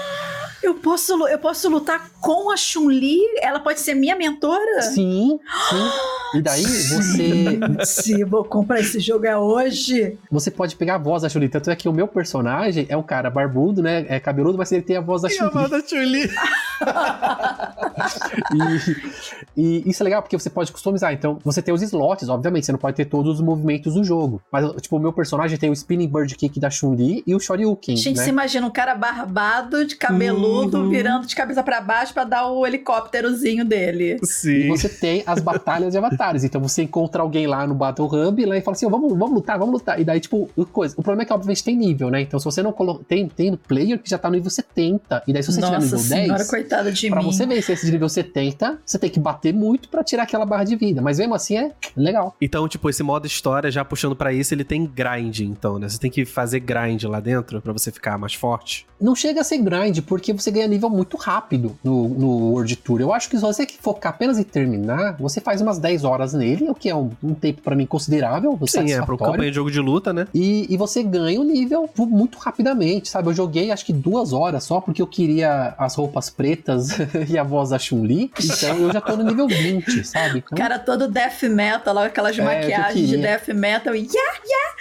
Speaker 1: Eu posso, eu posso lutar com a Chun-Li? Ela pode ser minha mentora?
Speaker 3: Sim, sim. E daí <gasps> você,
Speaker 1: Gente, vou comprar esse jogo é hoje.
Speaker 3: você pode pegar a voz da Chun-Li. Tanto é que o meu personagem é um cara barbudo, né? É cabeludo, mas ele tem a voz da Chun-Li.
Speaker 2: Chun-Li. <laughs>
Speaker 3: E, e isso é legal porque você pode customizar. Então, você tem os slots, obviamente, você não pode ter todos os movimentos do jogo. Mas, tipo, o meu personagem tem o Spinning Bird Kick da Chun-Li e o Shoryuken.
Speaker 1: Gente,
Speaker 3: né?
Speaker 1: você imagina um cara barbado, de cabeludo,
Speaker 2: Uhum.
Speaker 1: virando de cabeça pra baixo pra dar o helicópterozinho dele.
Speaker 3: E
Speaker 2: Sim.
Speaker 3: você tem as batalhas de avatares. Então você encontra alguém lá no Battle Hub lá e fala assim: "Ó, vamos, vamos lutar, vamos lutar. E daí, tipo, coisa. O problema é que, obviamente, tem nível, né? Então, se você não coloca. Tem, tem player que já tá no nível 70. E daí, se você tiver no
Speaker 1: Nossa
Speaker 3: nível
Speaker 1: senhora,
Speaker 3: 10.
Speaker 1: Coitada de
Speaker 3: Pra
Speaker 1: mim.
Speaker 3: você vencer esse de nível 70, você tem que bater muito pra tirar aquela barra de vida. Mas mesmo assim é legal.
Speaker 2: Então, tipo, esse modo história, já puxando pra isso, ele tem grind, então, né? Você tem que fazer grind lá dentro pra você ficar mais forte.
Speaker 3: Não chega a ser grind, porque você ganha nível muito rápido no, no World Tour. Eu acho que se você focar apenas em terminar, você faz umas 10 horas nele, o que é um, um tempo pra mim considerável,
Speaker 2: Sim, é, pro campanha de jogo de luta, né?
Speaker 3: E, e você ganha o nível muito rapidamente, sabe? Eu joguei acho que duas horas só porque eu queria as roupas pretas <laughs> e a voz da Chun-Li. Então eu já tô no nível 20, sabe? Então,
Speaker 1: O cara todo death metal, lá, aquelas
Speaker 3: É,
Speaker 1: maquiagens de death metal e yeah!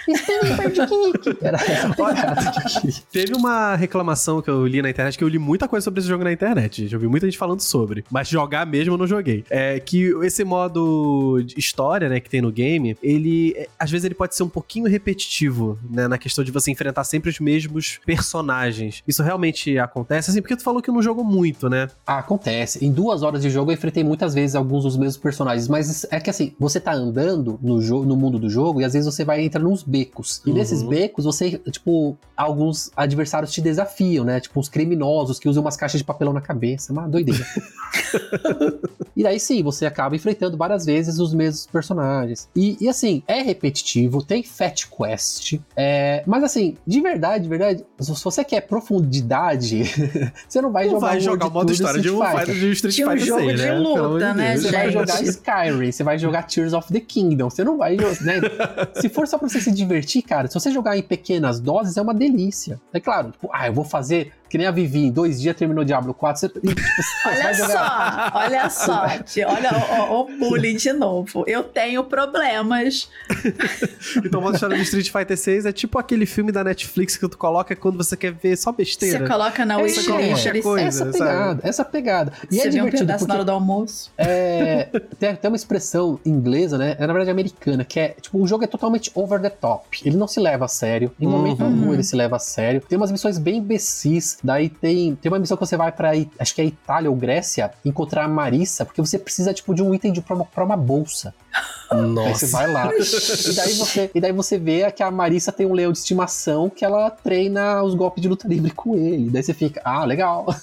Speaker 1: <laughs>
Speaker 3: Era <laughs> queria.
Speaker 2: Teve uma reclamação que eu li na internet, que eu li muita coisa sobre esse jogo na internet, gente. Eu vi muita gente falando sobre. Mas jogar mesmo eu não joguei. É que esse modo de história, né, que tem no game, ele. é, Às vezes ele pode ser um pouquinho repetitivo, né? Na questão de você enfrentar sempre os mesmos personagens. Isso realmente acontece, assim, porque tu falou que não jogou muito, né?
Speaker 3: Ah, acontece. Em duas horas de jogo eu enfrentei muitas vezes alguns dos mesmos personagens, mas é que assim, você tá andando no, jo- no mundo do jogo e às vezes você vai entrar nos becos. E
Speaker 2: Uhum.
Speaker 3: nesses becos, você, tipo, alguns adversários te desafiam, né? Tipo, uns criminosos que usam umas caixas de papelão na cabeça. Uma doideira. <laughs> e daí sim, você acaba enfrentando várias vezes os mesmos personagens. E, e, assim, é repetitivo, tem Fat Quest. é, mas assim, de verdade, de verdade, se você quer profundidade, <laughs> você não vai
Speaker 2: Não
Speaker 3: jogar
Speaker 2: vai jogar o modo história de um Fighter de Street
Speaker 1: Tinha um
Speaker 2: Fighter
Speaker 1: jogo
Speaker 2: 6,
Speaker 1: de
Speaker 2: né?
Speaker 1: luta, né,
Speaker 2: Deus.
Speaker 3: Você vai jogar Skyrim, você vai jogar Tears of the Kingdom, você não vai jogar, né? <laughs> se for só pra você se divertir, cara, se você jogar em pequenas doses, é uma delícia. É claro, tipo, ah, eu vou fazer, que nem a Vivi, em dois dias terminou Diablo 4, você, <laughs> você
Speaker 1: Olha só, olha só, tia, olha o, o- bullying de novo. Eu tenho problemas. <laughs>
Speaker 2: Então, o modo história do Street Fighter 6 é tipo aquele filme da Netflix que tu coloca quando você quer ver só
Speaker 1: Você
Speaker 2: besteira.
Speaker 1: coloca na
Speaker 3: É,
Speaker 1: wishlist.
Speaker 2: coisa.
Speaker 3: essa
Speaker 2: sabe?
Speaker 3: pegada, essa pegada. E
Speaker 1: Você
Speaker 3: é
Speaker 1: vê um
Speaker 3: divertido,
Speaker 1: pedaço
Speaker 3: porque
Speaker 1: na hora do almoço.
Speaker 3: É, tem, tem uma expressão inglesa, né? É na verdade americana, que é tipo, o jogo é totalmente over the top. Ele não se leva a sério. Em momento
Speaker 2: Uhum.
Speaker 3: algum ele se leva a sério. Tem umas missões bem imbecis. Daí tem, tem uma missão que você vai pra acho que é Itália ou Grécia encontrar a Marissa, porque você precisa, tipo, de um item de, pra, uma, pra uma bolsa. Aí você
Speaker 2: Nossa.
Speaker 3: vai lá. e, daí você, e daí você vê que a Marissa tem um leão de estimação que ela treina os golpes de luta livre com ele. Daí você fica, ah, legal. <laughs>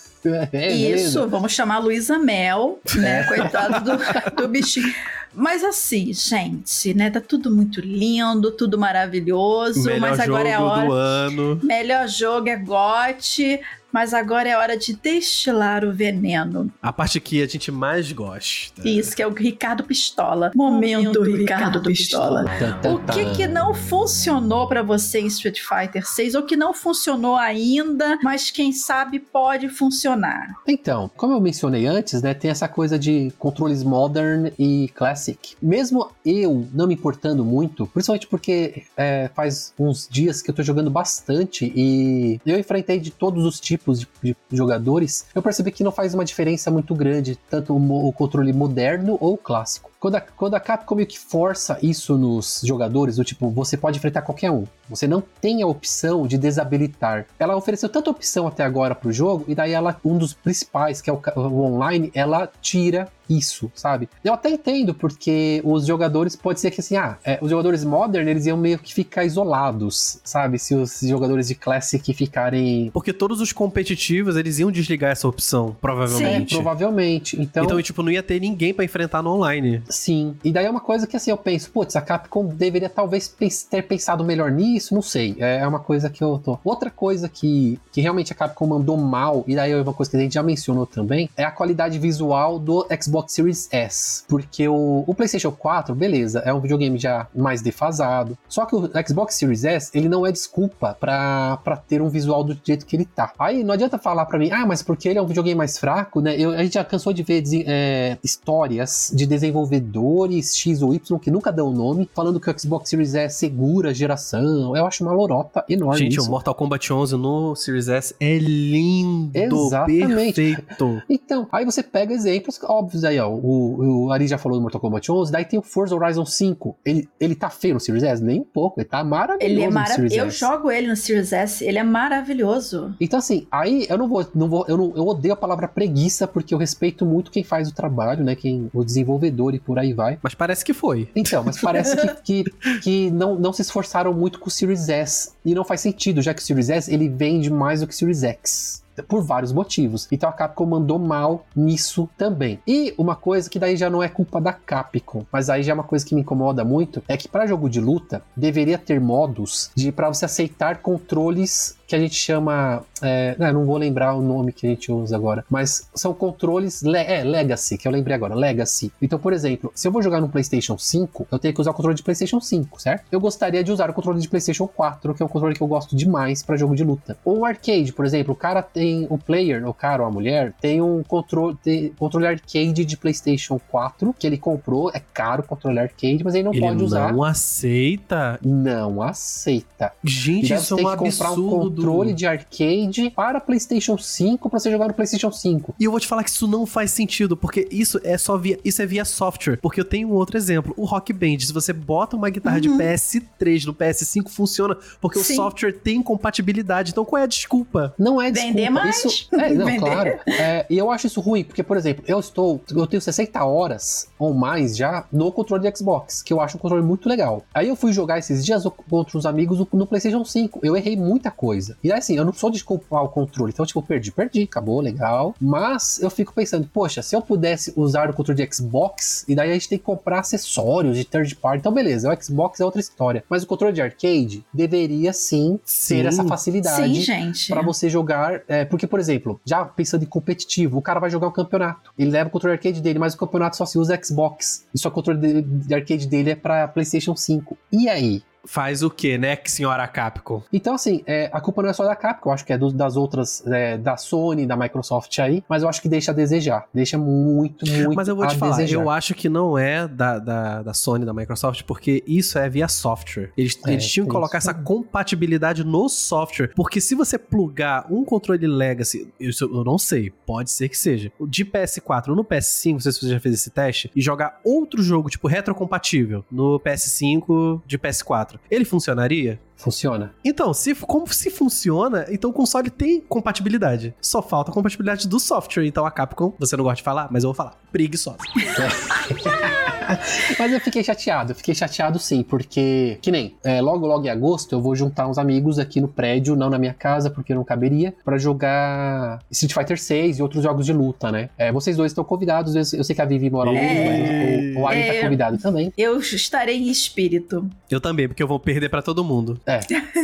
Speaker 3: É.
Speaker 1: Isso, vamos chamar a Luísa Mel, né? Coitado do, do bichinho. Mas assim, gente, né? Tá tudo muito lindo, tudo maravilhoso,
Speaker 2: Melhor
Speaker 1: mas agora é a
Speaker 2: jogo
Speaker 1: hora.
Speaker 2: do ano.
Speaker 1: Melhor jogo é GOT, mas agora é hora de destilar o veneno.
Speaker 2: A parte que a gente mais gosta.
Speaker 1: Isso, que é o Ricardo Pistola. Momento, Ricardo, Pistola.
Speaker 3: Tan, tan,
Speaker 1: O que que não funcionou pra você em Street Fighter 6 ou que não funcionou ainda, mas quem sabe pode funcionar?
Speaker 3: Então, como eu mencionei antes, né, tem essa coisa de controles modern e classic. Mesmo eu não me importando muito, principalmente porque é, faz uns dias que eu tô jogando bastante e eu enfrentei de todos os tipos de, de jogadores, eu percebi que não faz uma diferença muito grande, tanto o, o controle moderno ou clássico. Quando a, quando a Capcom meio que força isso nos jogadores, do tipo, você pode enfrentar qualquer um. Você não tem a opção de desabilitar. Ela ofereceu tanta opção até agora pro jogo, e daí ela, um dos principais, que é o, o online, ela tira isso, sabe? Eu até entendo, porque os jogadores, pode ser que assim, ah, é, os jogadores modern, eles iam meio que ficar isolados, sabe? Se os jogadores de Classic ficarem...
Speaker 2: Porque todos os competitivos, eles iam desligar essa opção,
Speaker 3: É,
Speaker 2: provavelmente.
Speaker 3: provavelmente. Então,
Speaker 2: Então, tipo, não ia ter ninguém pra enfrentar no online.
Speaker 3: Sim. E daí é uma coisa que assim, eu penso, putz, a Capcom deveria talvez ter pensado melhor nisso, não sei. É é uma coisa que eu tô. Outra coisa que, que realmente a Capcom mandou mal, e daí é uma coisa que a gente já mencionou também, é a qualidade visual do Xbox Series S. Porque o, o PlayStation 4, beleza, é um videogame já mais defasado. Só que o Xbox Series S, ele não é desculpa pra ter um visual do jeito que ele tá. Aí não adianta falar pra mim, ah, mas porque ele é um videogame mais fraco, né? Eu- a gente já cansou de ver é, histórias de desenvolvedores X ou Y que nunca dão o nome, falando que o Xbox Series S segura a geração. Eu acho uma lorota enorme.
Speaker 2: Gente,
Speaker 3: isso.
Speaker 2: o Mortal Kombat 11 no Series S é lindo,
Speaker 3: Exatamente.
Speaker 2: perfeito.
Speaker 3: Então, aí você pega exemplos óbvios aí, ó. O, o Ari já falou do Mortal Kombat 11, daí tem o Forza Horizon 5. Ele, ele tá feio no Series S? Nem um pouco, ele tá maravilhoso
Speaker 1: Ele é
Speaker 3: no
Speaker 1: maravilhoso.
Speaker 3: Series
Speaker 1: Eu
Speaker 3: S.
Speaker 1: jogo ele no Series S, ele é maravilhoso.
Speaker 3: Então, assim, aí eu não vou. Não vou eu, não, eu odeio a palavra preguiça, porque eu respeito muito quem faz o trabalho, né? Quem, o desenvolvedor e por aí vai.
Speaker 2: Mas parece que foi.
Speaker 3: Então, mas parece que, que, <laughs> que não, não se esforçaram muito com o Series S. E não faz sentido, já que o Series S ele vende mais do que o Series X. por vários motivos. Então a Capcom mandou mal nisso também. E uma coisa que daí já não é culpa da Capcom, mas aí já é uma coisa que me incomoda muito, é que para jogo de luta deveria ter modos de para você aceitar controles que a gente chama. É, não vou lembrar o nome que a gente usa agora, mas são controles. Le é, Legacy, que eu lembrei agora, Legacy. Então, por exemplo, se eu vou jogar no PlayStation 5, eu tenho que usar o controle de PlayStation 5, certo? Eu gostaria de usar o controle de PlayStation 4, que é um controle que eu gosto demais para jogo de luta. Ou o arcade, por exemplo, o cara tem. O player, o cara ou a mulher, tem um controle, tem, controle arcade de PlayStation 4, que ele comprou, é caro o controle arcade, mas ele não
Speaker 2: Ele
Speaker 3: pode usar.
Speaker 2: não aceita.
Speaker 3: Não aceita.
Speaker 2: Gente, isso é um
Speaker 3: comprar um
Speaker 2: absurdo.
Speaker 3: Controle de arcade para PlayStation 5 para você jogar no PlayStation 5.
Speaker 2: E eu vou te falar que isso não faz sentido, porque isso é só via, isso é via software. Porque eu tenho um outro exemplo, o Rock Band. Se você bota uma guitarra de PS3 no PS5, funciona, porque
Speaker 1: Sim.
Speaker 2: o software tem compatibilidade. Então qual é a desculpa?
Speaker 3: Não é desculpa.
Speaker 1: Vender mais.
Speaker 3: Isso, é, não, <laughs>
Speaker 1: Vender.
Speaker 3: claro. É, e eu acho isso ruim, porque, por exemplo, eu estou. Eu tenho 60 horas ou mais já no controle de Xbox, que eu acho um controle muito legal. Aí eu fui jogar esses dias contra os amigos no- no PlayStation 5. Eu errei muita coisa. E assim, eu não sou de culpar o controle. Então, tipo, perdi, perdi, acabou, legal. Mas eu fico pensando, poxa, se eu pudesse usar o controle de Xbox, e daí a gente tem que comprar acessórios de third party. Então, beleza, o Xbox é outra história. Mas o controle de arcade deveria sim,
Speaker 2: Sim.
Speaker 3: ter essa facilidade. Pra você jogar. é, porque, por exemplo, já pensando em competitivo, o cara vai jogar um campeonato. Ele leva o controle arcade dele, mas o campeonato só se usa Xbox. E só o controle de, de arcade dele é pra PlayStation 5. E aí?
Speaker 2: Faz o quê, né, senhora Capcom?
Speaker 3: Então, assim, é, a culpa não é só da Capcom, eu acho que é do- das outras, é, da Sony, da Microsoft aí, mas eu acho que deixa a desejar. Deixa muito, muito
Speaker 2: Mas eu vou te falar,
Speaker 3: desejar.
Speaker 2: eu acho que não é da, da, da Sony, da Microsoft, porque isso é via software. Eles,
Speaker 3: É,
Speaker 2: eles tinham que colocar
Speaker 3: isso
Speaker 2: essa compatibilidade no software. Porque se você plugar um controle Legacy, isso eu não sei, pode ser que seja, de PS4 no PS5, não sei se você já fez esse teste, e jogar outro jogo, tipo, retrocompatível, no PS5 de PS4, ele funcionaria?
Speaker 3: Funciona.
Speaker 2: Então, se, como se funciona, então o console tem compatibilidade. Só falta a compatibilidade do software. Então a Capcom, você não gosta de falar, mas eu vou falar, preguiçosa. <laughs> <laughs>
Speaker 3: Mas eu fiquei chateado, eu fiquei chateado sim, porque, que nem, é, logo logo em agosto eu vou juntar uns amigos aqui no prédio, não na minha casa, porque não caberia, pra jogar Street Fighter 6 e outros jogos de luta, né? É, vocês dois estão convidados, eu, eu sei que a Vivi mora longe,
Speaker 2: É.
Speaker 3: mas o, o
Speaker 1: É.
Speaker 3: tá convidado também.
Speaker 1: Eu estarei em espírito.
Speaker 2: Eu também, porque eu vou perder pra todo mundo.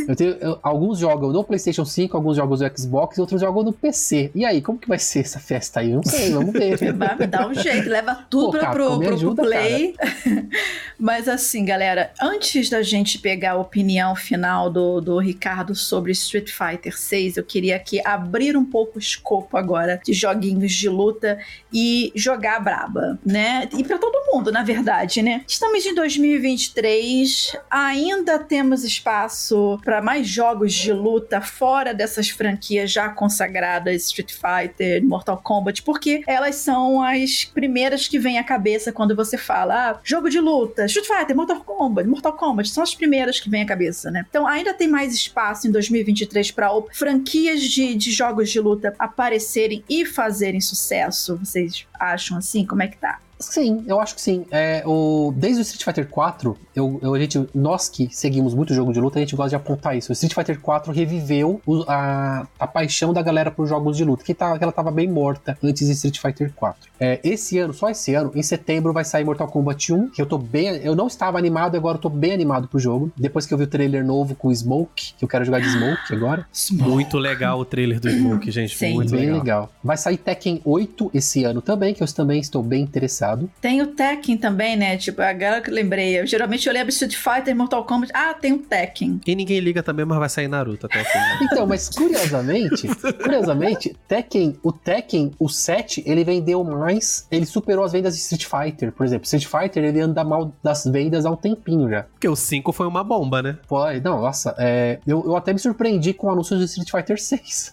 Speaker 3: Eu tenho, eu- alguns jogam no PlayStation 5, alguns jogam no Xbox e outros jogam no PC. E aí, como que vai ser essa festa aí? Eu Não sei, vamos ver.
Speaker 1: Vai me dar um jeito, leva tudo
Speaker 3: Pô,
Speaker 1: pro,
Speaker 3: Capcom,
Speaker 1: pro, pro,
Speaker 3: ajuda,
Speaker 1: play. <laughs> Mas assim, galera, antes da gente pegar a opinião final do, do Ricardo sobre Street Fighter 6, eu queria aqui abrir um pouco o escopo agora de joguinhos de luta e jogar braba, né? E pra todo mundo, na verdade, né? Estamos em 2023, ainda temos espaço para mais jogos de luta fora dessas franquias já consagradas, Street Fighter, Mortal Kombat, porque elas são as primeiras que vêm à cabeça quando você fala, jogo de luta, Street Fighter, Mortal Kombat, Mortal Kombat, são as primeiras que vêm à cabeça, né? Então ainda tem mais espaço em 2023 para franquias de, de jogos de luta aparecerem e fazerem sucesso. Vocês acham assim? Como é que tá?
Speaker 3: Sim, eu acho que sim. É, o, desde o Street Fighter 4, eu, eu- a gente, nós que seguimos muito jogo de luta, a gente gosta de apontar isso. O Street Fighter 4 reviveu o- a, a paixão da galera por jogos de luta, que, tá, que ela tava bem morta antes de Street Fighter 4. É, esse ano, só esse ano, em setembro vai sair Mortal Kombat 1, que eu tô bem. Eu não estava animado, agora eu tô bem animado pro jogo. Depois que eu vi o trailer novo com o Smoke, que eu quero jogar de Smoke agora.
Speaker 2: Muito legal o trailer do Smoke, gente.
Speaker 1: Sim.
Speaker 2: Muito
Speaker 3: bem
Speaker 2: legal.
Speaker 3: legal. Vai sair Tekken 8 esse ano também, que eu também estou bem interessado.
Speaker 1: Tem o Tekken também, né? Tipo, agora que eu lembrei. Eu, geralmente eu lembro Street Fighter, Mortal Kombat. Ah, tem o Tekken.
Speaker 2: E ninguém liga também, mas vai sair Naruto até o final. <laughs>
Speaker 3: Então, mas curiosamente, curiosamente, Tekken, o Tekken, o 7, ele vendeu mais, ele superou as vendas de Street Fighter, por exemplo. Street Fighter, ele anda mal das vendas há um tempinho já.
Speaker 2: Porque o 5 foi uma bomba, né?
Speaker 3: Pô, não, nossa, é, eu, eu até me surpreendi com o anúncio de Street Fighter 6.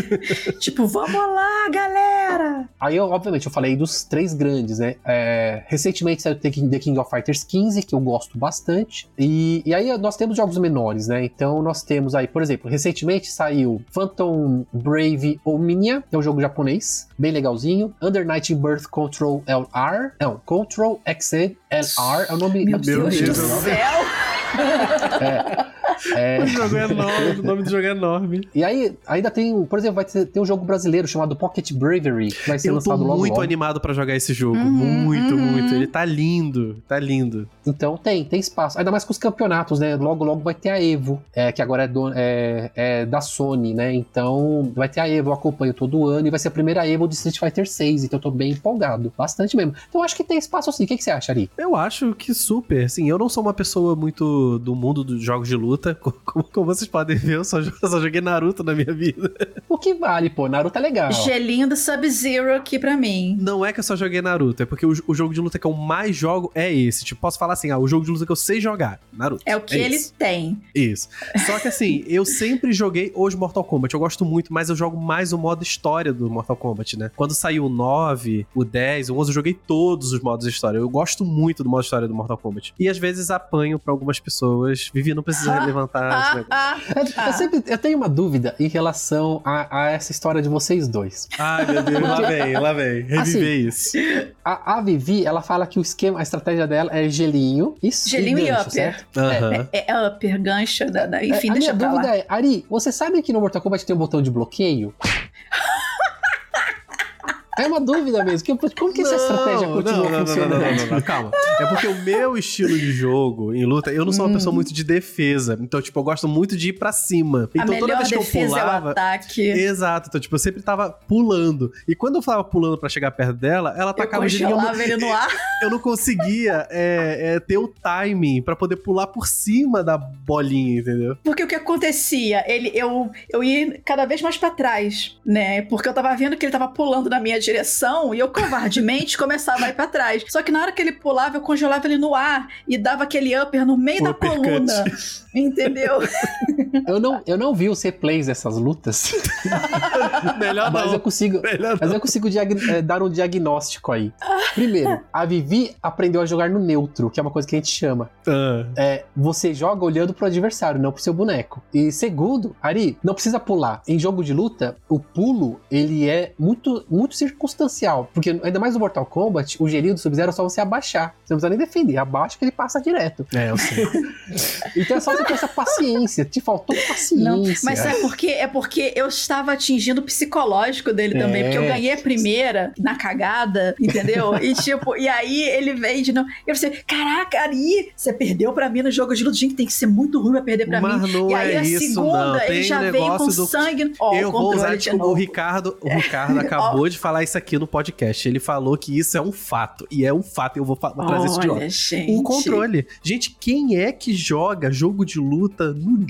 Speaker 3: <laughs>
Speaker 1: tipo, vamos lá, galera!
Speaker 3: Aí, eu, obviamente, eu falei dos três grandes, né? É, recentemente saiu The King, of Fighters 15, que eu gosto bastante. E, e aí nós temos jogos menores, né? Então nós temos aí, por exemplo, recentemente saiu Phantom Brave Omnia, que é um jogo japonês, bem legalzinho. Under Night Birth Control LR. Não, Control XLR é o nome
Speaker 1: Meu
Speaker 3: absurdo,
Speaker 1: Deus do
Speaker 3: né?
Speaker 1: céu!
Speaker 3: É, <laughs> <laughs>
Speaker 2: O jogo é enorme, o nome do jogo é enorme.
Speaker 3: e aí, ainda tem, por exemplo, vai ter, tem um jogo brasileiro chamado Pocket Bravery, que vai ser
Speaker 2: Eu tô
Speaker 3: lançado logo
Speaker 2: muito
Speaker 3: logo.
Speaker 2: animado pra jogar esse jogo.
Speaker 1: Uhum,
Speaker 2: muito,
Speaker 1: uhum.
Speaker 2: muito. Ele tá lindo, tá lindo.
Speaker 3: Então tem, tem espaço. Ainda mais com os campeonatos, né? Logo, logo vai ter a Evo, é, que agora é, do- é- é da Sony, né? Então vai ter a Evo, eu acompanho todo ano e vai ser a primeira Evo de Street Fighter 6. Então eu tô bem empolgado. Bastante mesmo. Então eu acho que tem espaço assim. O que, que você acha, Ari?
Speaker 2: Eu acho que super. Assim, eu não sou uma pessoa muito do mundo dos jogos de luta. Como, como vocês podem ver, eu só, só joguei Naruto na minha vida.
Speaker 3: O que vale, pô? Naruto é legal.
Speaker 1: Gelinho do Sub-Zero aqui pra mim.
Speaker 2: Não é que eu só joguei Naruto, é porque o, o jogo de luta que eu mais jogo é esse. Tipo, posso falar assim, ah, o jogo de luta que eu sei jogar, Naruto.
Speaker 1: É o que ele
Speaker 2: isso.
Speaker 1: tem.
Speaker 2: Isso. Só que assim, eu sempre joguei os Mortal Kombat. Eu gosto muito, mas eu jogo mais o modo história do Mortal Kombat, né? Quando saiu o 9, o 10, o 11, eu joguei todos os modos história. Eu gosto muito do modo história do Mortal Kombat. E às vezes apanho pra algumas pessoas. Vivi, não precisa <laughs> levantar
Speaker 1: Ah, <laughs> ah,
Speaker 3: Eu, sempre eu tenho uma dúvida em relação a, a essa história de vocês dois.
Speaker 2: Ai, meu Deus, lá vem, lá vem. Reviver
Speaker 3: Assim,
Speaker 2: isso.
Speaker 3: A, a Vivi, ela fala que o esquema, a estratégia dela é gelinho e
Speaker 1: Gelinho e
Speaker 3: gancho,
Speaker 1: upper.
Speaker 3: certo?
Speaker 2: Aham.
Speaker 1: é, é upper, gancho, da, da- enfim,
Speaker 3: a
Speaker 1: deixa
Speaker 3: minha dúvida
Speaker 1: lá.
Speaker 3: é, Ari, você sabe que no Mortal Kombat tem um botão de bloqueio? <laughs> é uma dúvida mesmo. Como que essa estratégia continua
Speaker 2: não, não, não,
Speaker 3: funcionando?
Speaker 2: não, não, não, não, calma. É porque o meu estilo de jogo em luta, eu não sou uma pessoa muito de defesa. Então, tipo, eu gosto muito de ir pra cima.
Speaker 1: A
Speaker 2: Então, toda
Speaker 1: melhor
Speaker 2: vez que eu
Speaker 1: defesa é o
Speaker 2: pulava.
Speaker 1: ataque.
Speaker 2: Exato, então, tipo, eu sempre tava pulando. E quando eu tava pulando pra chegar perto dela, ela tacava o gelinho. Eu,
Speaker 1: no <laughs> ar.
Speaker 2: eu não conseguia é, é, ter o timing pra poder pular por cima da bolinha, entendeu?
Speaker 1: Porque o que acontecia? Ele, eu, eu ia cada vez mais pra trás, né? Porque eu tava vendo que ele tava pulando na minha direção e eu covardemente <laughs> começava a ir pra trás. Só que na hora que ele pulava, eu congelava ele no ar e dava aquele upper no meio
Speaker 2: O
Speaker 1: da coluna. Entendeu? <laughs>
Speaker 3: Eu não, eu não vi os replays dessas lutas, <laughs>
Speaker 2: Melhor
Speaker 3: mas
Speaker 2: não.
Speaker 3: eu consigo,
Speaker 2: Melhor
Speaker 3: mas eu consigo eh, dar um diagnóstico aí. Primeiro, a Vivi aprendeu a jogar no neutro, que é uma coisa que a gente chama.
Speaker 2: Ah,
Speaker 3: É, você joga olhando pro adversário, não pro seu boneco. E segundo, Ari, não precisa pular. Em jogo de luta, o pulo, ele é muito, muito circunstancial. Porque ainda mais no Mortal Kombat, o gelinho do Sub-Zero é só você abaixar. Você não precisa nem defender. Abaixa que ele passa direto.
Speaker 2: é, eu sei. <laughs>
Speaker 3: Então é só você ter essa paciência. Te faltou paciência.
Speaker 1: Não, mas sabe por quê? É porque eu estava atingindo o psicológico dele também.
Speaker 3: É.
Speaker 1: Porque eu ganhei a primeira na cagada, entendeu? e tipo, e aí ele veio de novo. Eu falei, caraca, Ari, você perdeu pra mim no jogo de luta. Gente, tem que ser muito ruim pra perder pra
Speaker 2: Mas
Speaker 1: mim.
Speaker 2: não
Speaker 1: e aí
Speaker 2: é
Speaker 1: a
Speaker 2: isso,
Speaker 1: segunda,
Speaker 2: não.
Speaker 1: ele
Speaker 2: Tem
Speaker 1: já veio
Speaker 2: negócio
Speaker 1: com
Speaker 2: do-
Speaker 1: sangue. Ó,
Speaker 2: eu
Speaker 1: o
Speaker 2: vou usar
Speaker 1: de novo.
Speaker 2: O Ricardo, o Ricardo <laughs> acabou de falar isso aqui no podcast. Ele falou que isso é um fato. E é um fato. Eu vou, vou trazer isso de volta.
Speaker 1: Olha, gente.
Speaker 2: Um controle. Gente, quem é que joga jogo de luta no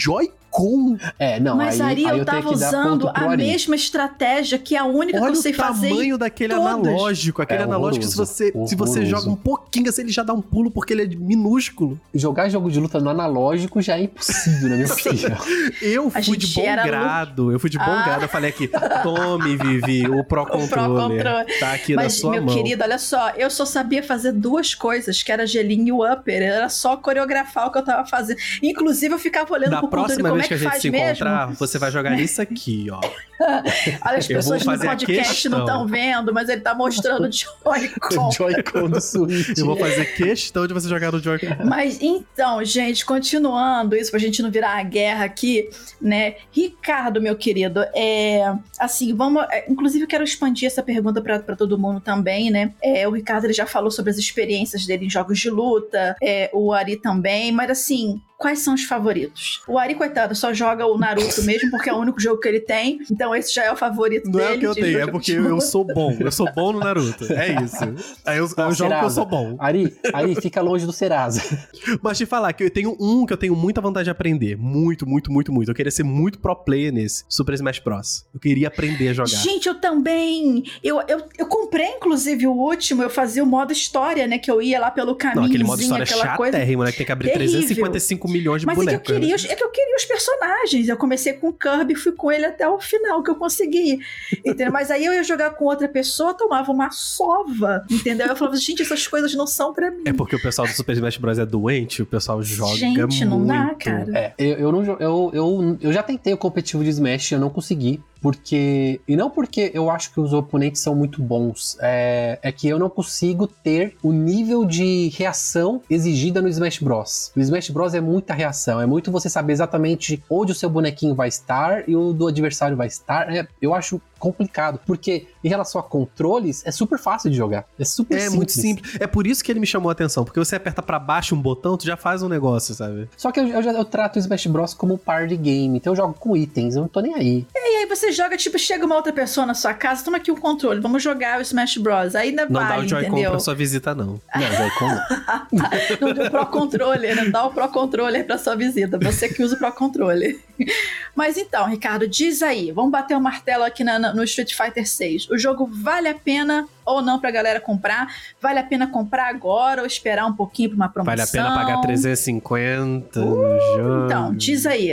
Speaker 2: Joy-Con?
Speaker 3: É, não,
Speaker 1: Mas
Speaker 3: aí, aí
Speaker 1: eu
Speaker 3: eu tenho
Speaker 1: tava usando
Speaker 3: ponto pro
Speaker 1: a
Speaker 3: Ari.
Speaker 1: mesma estratégia que é a única
Speaker 2: Olha
Speaker 1: que eu
Speaker 2: o
Speaker 1: sei fazer.
Speaker 2: tamanho daquele
Speaker 1: todas.
Speaker 2: analógico. Aquele
Speaker 3: É
Speaker 2: analógico, se
Speaker 3: horroroso,
Speaker 2: você, se você joga um pouquinho assim, ele já dá um pulo porque ele é minúsculo.
Speaker 3: Jogar jogo de luta no analógico já é impossível, na minha opinião.
Speaker 2: Eu
Speaker 1: A
Speaker 2: fui de bom grado. Eu fui de bom
Speaker 1: Ah.
Speaker 2: grado. Eu falei aqui, tome, Vivi, o <laughs> Pro Controller. Tá aqui na
Speaker 1: Mas,
Speaker 2: sua
Speaker 1: meu
Speaker 2: mão.
Speaker 1: querido, olha só, eu só sabia fazer duas coisas, que era gelinho e o upper. Era só coreografar o que eu tava fazendo. Inclusive, eu ficava olhando
Speaker 2: Da
Speaker 1: pro controle
Speaker 2: próxima
Speaker 1: como
Speaker 2: vez
Speaker 1: é
Speaker 2: que
Speaker 1: que,
Speaker 2: a gente se
Speaker 1: mesmo.
Speaker 2: encontrar, você vai jogar isso aqui, ó. <laughs>
Speaker 1: Olha, as
Speaker 2: Eu vou
Speaker 1: pessoas no podcast não estão vendo, mas ele tá mostrando o Joy-Con. <laughs>
Speaker 3: O Joy-Con do Switch.
Speaker 2: Eu vou fazer questão de você jogar no Joy-Con.
Speaker 1: Mas então, gente, continuando isso pra gente não virar a guerra aqui, né? Ricardo, meu querido, é assim, vamos, é, inclusive eu quero expandir essa pergunta pra pra todo mundo também, né? É, o Ricardo ele já falou sobre as experiências dele em jogos de luta, é, o Ari também, mas assim, quais são os favoritos? O Ari, coitado, só joga o Naruto <laughs> mesmo porque é o único jogo que ele tem, então esse já é o favorito
Speaker 2: Não
Speaker 1: dele.
Speaker 2: é o que eu tenho, é porque eu
Speaker 1: luta.
Speaker 2: sou bom. Eu sou bom no Naruto. É <laughs> isso. Aí eu, eu jogo que eu sou bom.
Speaker 3: Ari, Ari, fica longe do Serasa. <laughs>
Speaker 2: Mas te falar que eu tenho um que eu tenho muita vontade de aprender. Muito, muito, muito, muito. Eu queria ser muito pro player nesse. Super Smash Bros. Eu queria aprender a jogar.
Speaker 1: Gente, eu também. Eu, eu, eu comprei, inclusive, o último. Eu fazia o modo história, né? Que eu ia lá pelo caminho.
Speaker 2: Não, aquele modo história é
Speaker 1: aquela coisa.
Speaker 2: né? Que tem que abrir
Speaker 1: Terrível.
Speaker 2: 355 milhões de
Speaker 1: Mas é que, eu
Speaker 2: bonecos. né?
Speaker 1: queria, os- é que eu queria os personagens. Eu comecei com o Kirby e fui com ele até o final que eu consegui. Entendeu? Mas aí eu ia jogar com outra pessoa, tomava uma sova. Entendeu? Eu falava, gente, essas coisas não são pra mim.
Speaker 2: É porque o pessoal do Super Smash Bros. é doente, o pessoal joga
Speaker 1: Gente, não
Speaker 2: muito.
Speaker 1: dá, cara.
Speaker 3: É, eu, eu, não, eu, eu, eu já tentei o competitivo de Smash, eu não consegui. Porque. E não porque eu acho que os oponentes são muito bons, é, é que eu não consigo ter o nível de reação exigida no Smash Bros. O Smash Bros é muita reação, é muito você saber exatamente onde o seu bonequinho vai estar e o do adversário vai estar. É, eu acho complicado, porque em relação a controles, é super fácil de jogar. É super
Speaker 2: É
Speaker 3: simples.
Speaker 2: muito simples. É por isso que ele me chamou a atenção, porque você aperta pra baixo um botão, tu já faz um negócio, sabe?
Speaker 3: Só que eu, eu já eu trato o Smash Bros como party game, então eu jogo com itens, eu não tô nem aí.
Speaker 1: E aí você joga, tipo, chega uma outra pessoa na sua casa, toma aqui o controle, vamos jogar o Smash Bros. Ainda
Speaker 2: Não dá o Joy-Con pra sua visita, não. <laughs>
Speaker 3: Não, Joy-Con não. <laughs>
Speaker 1: Não deu Pro Controller, não dá o Pro Controller pra sua visita. Você que usa o Pro Controller. <laughs> Mas então, Ricardo, diz aí. Vamos bater o martelo aqui na- no Street Fighter 6. O jogo vale a pena ou não pra galera comprar? Vale a pena comprar agora ou esperar um pouquinho pra uma promoção?
Speaker 2: Vale a pena pagar 350 no jogo.
Speaker 1: Então, diz aí.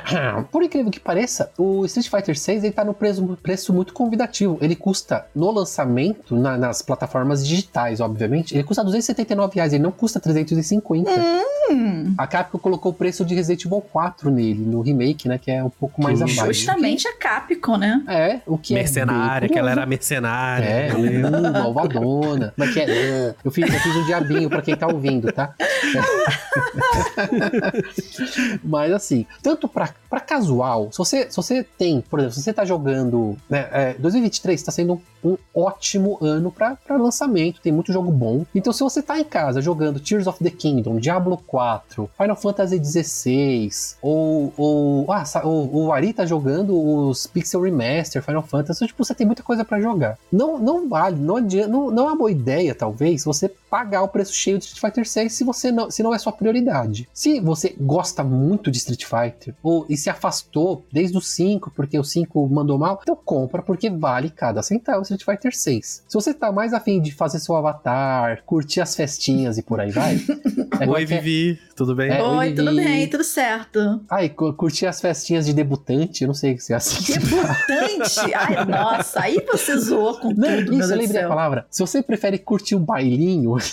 Speaker 1: <clears throat>
Speaker 3: Por incrível que pareça, o Street Fighter 6 ele tá no preço, preço muito convidativo. Ele custa, no lançamento, na- nas plataformas digitais, obviamente, ele custa 279 reais, ele não custa 350.
Speaker 1: Hum,
Speaker 3: A Capcom colocou o preço de Resident Evil 4 nele, no remake, né, que é um pouco mais
Speaker 2: Que
Speaker 3: abaixo.
Speaker 1: justamente a Capcom, né?
Speaker 3: É, o que
Speaker 2: mercenária,
Speaker 3: é
Speaker 2: que ela era mercenária.
Speaker 3: É, uh, malvadona. Mas que é, eu, fiz, eu fiz um diabinho pra quem tá ouvindo, tá? <laughs> Mas assim, tanto pra, pra casual, se você, se você tem, por exemplo, se você tá jogando. Né, é, 2023 tá sendo um, ótimo ano pra lançamento, tem muito jogo bom. Então, se você tá em casa jogando Tears of the Kingdom, Diablo 4, Final Fantasy XVI, ou, ou, ah, ou o Ari tá jogando os Pixel Remaster, Final Fantasy, tipo, você tem muita coisa pra jogar. Não, não vale, não, adianta, não, não é uma boa ideia, talvez, você pagar o preço cheio de Street Fighter 6 se você não, se não é sua prioridade. Se você gosta muito de Street Fighter, ou e se afastou desde o 5, porque o 5 mandou mal, então compra, porque vale cada centavo Street Fighter 6. Se você tá mais afim de fazer seu avatar, curtir as festinhas e por aí vai. <laughs> é
Speaker 2: Oi,
Speaker 3: que é-
Speaker 2: Vivi, tudo bem?
Speaker 3: É,
Speaker 1: Oi,
Speaker 3: Vivi.
Speaker 1: tudo bem, tudo certo.
Speaker 3: Ai, cu- curtir as festinhas de debutante, eu não sei se é assim. que se fala.
Speaker 1: Debutante? Ai, nossa, aí você zoou com
Speaker 3: Não,
Speaker 1: tudo, meu
Speaker 3: isso,
Speaker 1: Deus
Speaker 3: eu lembrei a palavra. Se você prefere curtir o bailinho, <laughs>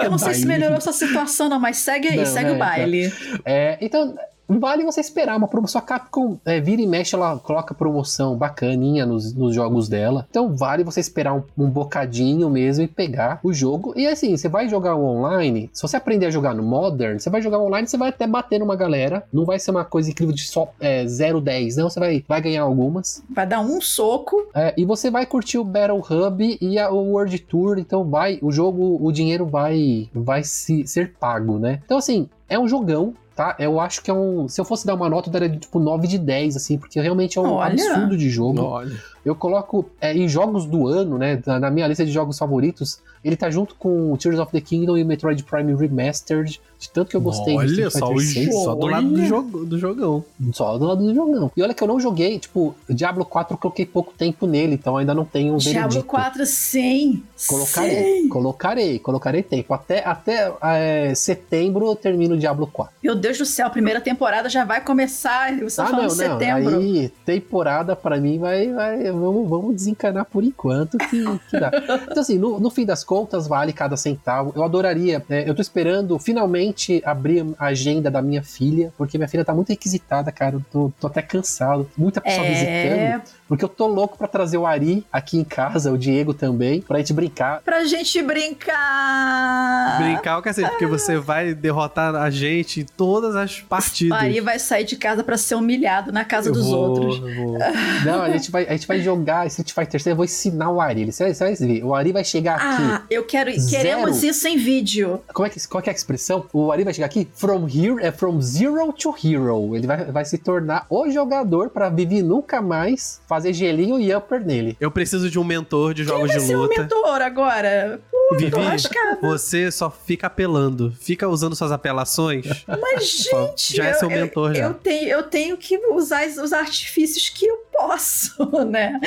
Speaker 1: Eu não sei se melhorou sua situação, não, mas segue aí,
Speaker 3: Não,
Speaker 1: segue
Speaker 3: é,
Speaker 1: o baile.
Speaker 3: é, então vale você esperar uma promoção. A Capcom é, vira e mexe, ela coloca promoção bacaninha nos, nos jogos dela. Então vale você esperar um, um bocadinho mesmo e pegar o jogo. E assim, você vai jogar online, se você aprender a jogar no Modern, você vai jogar online, você vai até bater numa galera. Não vai ser uma coisa incrível de só é, 0-10, não. Você vai, vai ganhar algumas.
Speaker 1: Vai dar um soco.
Speaker 3: É, e você vai curtir o Battle Hub e a- o World Tour, então vai, o jogo, o dinheiro vai, vai se, ser pago, né? Então assim, é um jogão, tá? Eu acho que é um, se eu fosse dar uma nota, eu daria de, tipo 9 de 10, assim, porque realmente é um
Speaker 1: Olha.
Speaker 3: absurdo de jogo.
Speaker 2: Olha.
Speaker 3: Eu coloco é, em jogos do ano, né, na, na minha lista de jogos favoritos, ele tá junto com Tears of the Kingdom e Metroid Prime Remastered, de tanto que eu gostei
Speaker 2: Olha
Speaker 3: Street
Speaker 2: só, os,
Speaker 3: 6.
Speaker 2: só do lado do, jogo, do jogão.
Speaker 3: Só do lado do jogão. E olha que eu não joguei, tipo, Diablo 4 eu coloquei pouco tempo nele, então ainda não tenho um
Speaker 1: Diablo
Speaker 3: veredito.
Speaker 1: 4, sim.
Speaker 3: Colocarei, colocarei, colocarei tempo. Até, até é, setembro eu termino o Diablo 4.
Speaker 1: Meu Deus do céu, a primeira temporada já vai começar. Você tá falando de setembro.
Speaker 3: Ah, Aí, temporada pra mim vai. vai vamos, vamos desencanar por enquanto que, que dá. Então, assim, no, no fim das contas, vale cada centavo. Eu adoraria. é, eu tô esperando finalmente abrir a agenda da minha filha, porque minha filha tá muito requisitada, cara. Eu tô, tô até cansado. Muita pessoa visitando.
Speaker 1: É,
Speaker 3: Porque eu tô louco pra trazer o Ari aqui em casa, o Diego também, pra gente brincar.
Speaker 1: pra gente brincar.
Speaker 2: Brincar o cacete, porque você vai derrotar a gente em todas as partidas.
Speaker 1: Aí vai sair de casa pra ser humilhado na casa
Speaker 2: Eu
Speaker 1: dos
Speaker 2: vou-
Speaker 1: outros.
Speaker 2: eu vou- <laughs>
Speaker 3: Não, a gente vai, a gente vai jogar Street Fighter 6, eu vou ensinar o Ari. Ele, você, vai ver. O Ari vai chegar aqui.
Speaker 1: Ah, eu quero.
Speaker 3: Zero.
Speaker 1: Queremos isso em vídeo.
Speaker 3: Como é que, qual que é a expressão? O Ari vai chegar aqui, from here, é from zero to hero. Ele vai, vai se tornar o jogador pra Vivi nunca mais fazer gelinho e upper nele.
Speaker 2: Eu preciso de um mentor de jogos
Speaker 1: Vai
Speaker 2: de
Speaker 1: ser um
Speaker 2: luta.
Speaker 1: mentor agora.
Speaker 2: Vivi,
Speaker 1: Tô lascada.
Speaker 2: você só fica apelando. Fica usando suas apelações.
Speaker 1: Mas, gente.
Speaker 2: Já é
Speaker 1: eu-
Speaker 2: seu
Speaker 1: eu-
Speaker 2: mentor, já.
Speaker 1: Eu tenho, eu tenho que usar os os artifícios que eu posso, <laughs> né?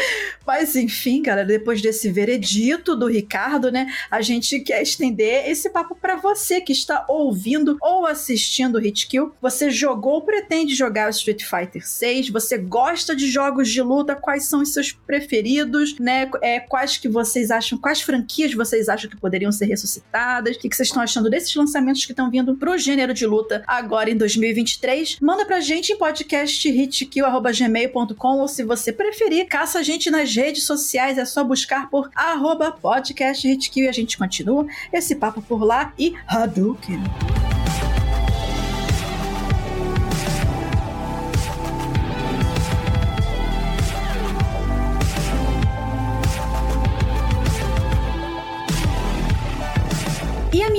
Speaker 1: Mas enfim, cara, depois desse veredito do Ricardo, né, a gente quer estender esse papo para você que está ouvindo ou assistindo o Hitkill. Você jogou ou pretende jogar o Street Fighter 6? Você gosta de jogos de luta? Quais são os seus preferidos, né? É, quais que vocês acham, quais franquias vocês acham que poderiam ser ressuscitadas? O que, que vocês estão achando desses lançamentos que estão vindo pro gênero de luta agora em 2023? Manda pra gente em podcast hitkill.gmail.com ou se você preferir, caça a gente nas redes sociais, é só buscar por arroba podcast e a gente continua esse papo por lá e Hadouken!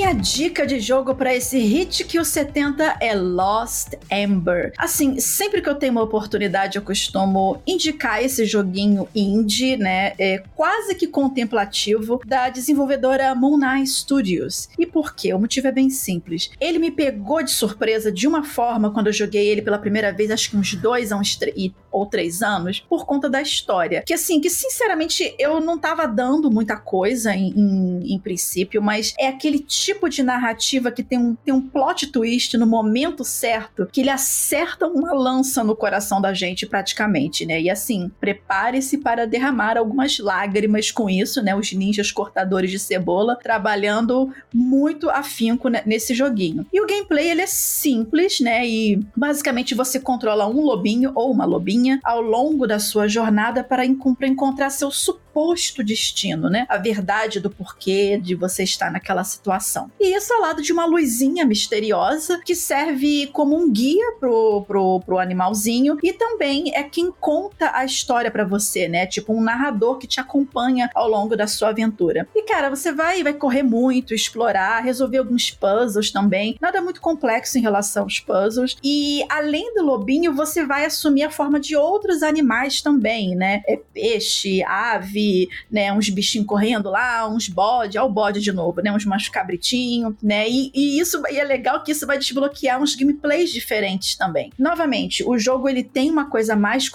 Speaker 1: Minha dica de jogo para esse Hit Kill 70 é Lost Ember. Assim, sempre que eu tenho uma oportunidade, eu costumo indicar esse joguinho indie, né? É quase que contemplativo da desenvolvedora Moon Knight Studios. E por quê? O motivo é bem simples. Ele me pegou de surpresa de uma forma quando eu joguei ele pela primeira vez, acho que uns dois uns ou três anos, por conta da história. Que assim, que sinceramente eu não tava dando muita coisa em, em, em princípio, mas é aquele tipo de narrativa que tem um, tem um plot twist no momento certo, que ele acerta uma lança no coração da gente praticamente, né? E assim, prepare-se para derramar algumas lágrimas com isso, né? Os ninjas cortadores de cebola trabalhando muito afinco nesse joguinho. E o gameplay ele é simples, né? E basicamente você controla um lobinho ou uma lobinha ao longo da sua jornada para, encontrar seu suposto destino, né? A verdade do porquê de você estar naquela situação. E isso ao lado de uma luzinha misteriosa que serve como um guia pro, pro, pro animalzinho e também é quem conta a história para você, né? Tipo um narrador que te acompanha ao longo da sua aventura. E cara, você vai vai correr muito, explorar, resolver alguns puzzles também. Nada muito complexo em relação aos puzzles. E além do lobinho, você vai assumir a forma de outros animais também, né? É peixe, ave, né? Uns bichinhos correndo lá, uns bode, ó o bode de novo, né? Uns machucados cabritinho, né? E, e isso e é legal que isso vai desbloquear uns gameplays diferentes também. Novamente, o jogo ele tem uma coisa mais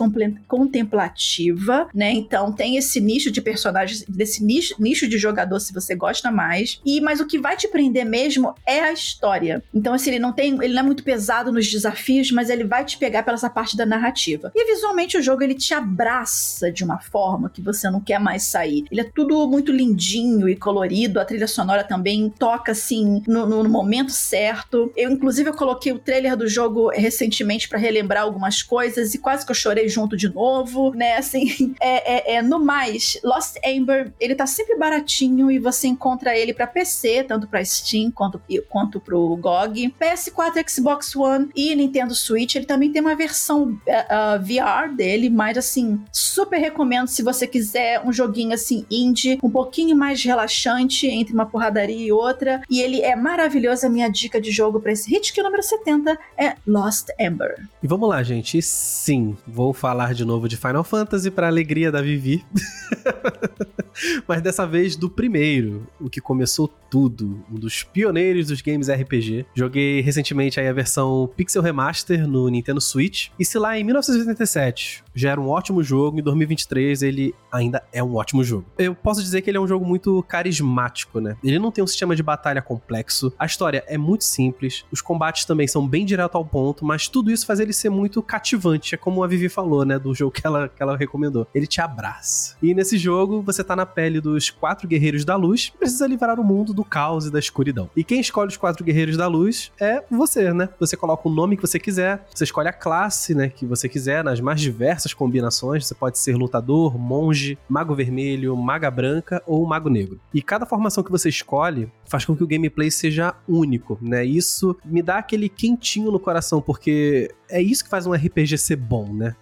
Speaker 1: contemplativa, né? Então tem esse nicho de personagens, desse nicho, nicho de jogador se você gosta mais. E mas o que vai te prender mesmo é a história. Então assim, ele não tem, ele não é muito pesado nos desafios, mas ele vai te pegar pela essa parte da narrativa. E visualmente o jogo ele te abraça de uma forma que você não quer mais sair. Ele é tudo muito lindinho e colorido, a trilha sonora também toca assim no, no momento certo. Eu, inclusive, eu coloquei o trailer do jogo recentemente para relembrar algumas coisas e quase que eu chorei junto de novo, né? Assim, <laughs> é, é, é, no mais, Lost Amber, ele tá sempre baratinho e você encontra ele para PC, tanto para Steam quanto, quanto pro GOG, PS4, Xbox One e Nintendo Switch. Ele também tem uma versão uh, uh, VR dele, mas assim, super recomendo se você quiser um joguinho assim indie, um pouquinho mais relaxante entre uma porradaria e outra. E ele é maravilhoso. A minha dica de jogo para esse hit, que é o número 70 é Lost Ember.
Speaker 2: E vamos lá, gente. Sim, vou falar de novo de Final Fantasy para alegria da Vivi. <laughs> Mas dessa vez do primeiro, o que começou tudo, um dos pioneiros dos games RPG. Joguei recentemente aí a versão Pixel Remaster no Nintendo Switch. E se lá em 1987 já era um ótimo jogo, em 2023 ele ainda é um ótimo jogo. Eu posso dizer que ele é um jogo muito carismático, né? Ele não tem um sistema de batalha complexo, a história é muito simples, os combates também são bem direto ao ponto, mas tudo isso faz ele ser muito cativante, é como a Vivi falou, né, do jogo que ela, que ela recomendou. Ele te abraça. E nesse jogo, você tá na pele dos quatro guerreiros da luz precisa livrar o mundo do caos e da escuridão. E quem escolhe os quatro guerreiros da luz é você, né? Você coloca o nome que você quiser, você escolhe a classe, né, que você quiser, nas mais diversas combinações. Você pode ser lutador, monge, mago vermelho, maga branca ou mago negro. E cada formação que você escolhe faz com que o gameplay seja único, né? Isso me dá aquele quentinho no coração, porque é isso que faz um RPG ser bom, né?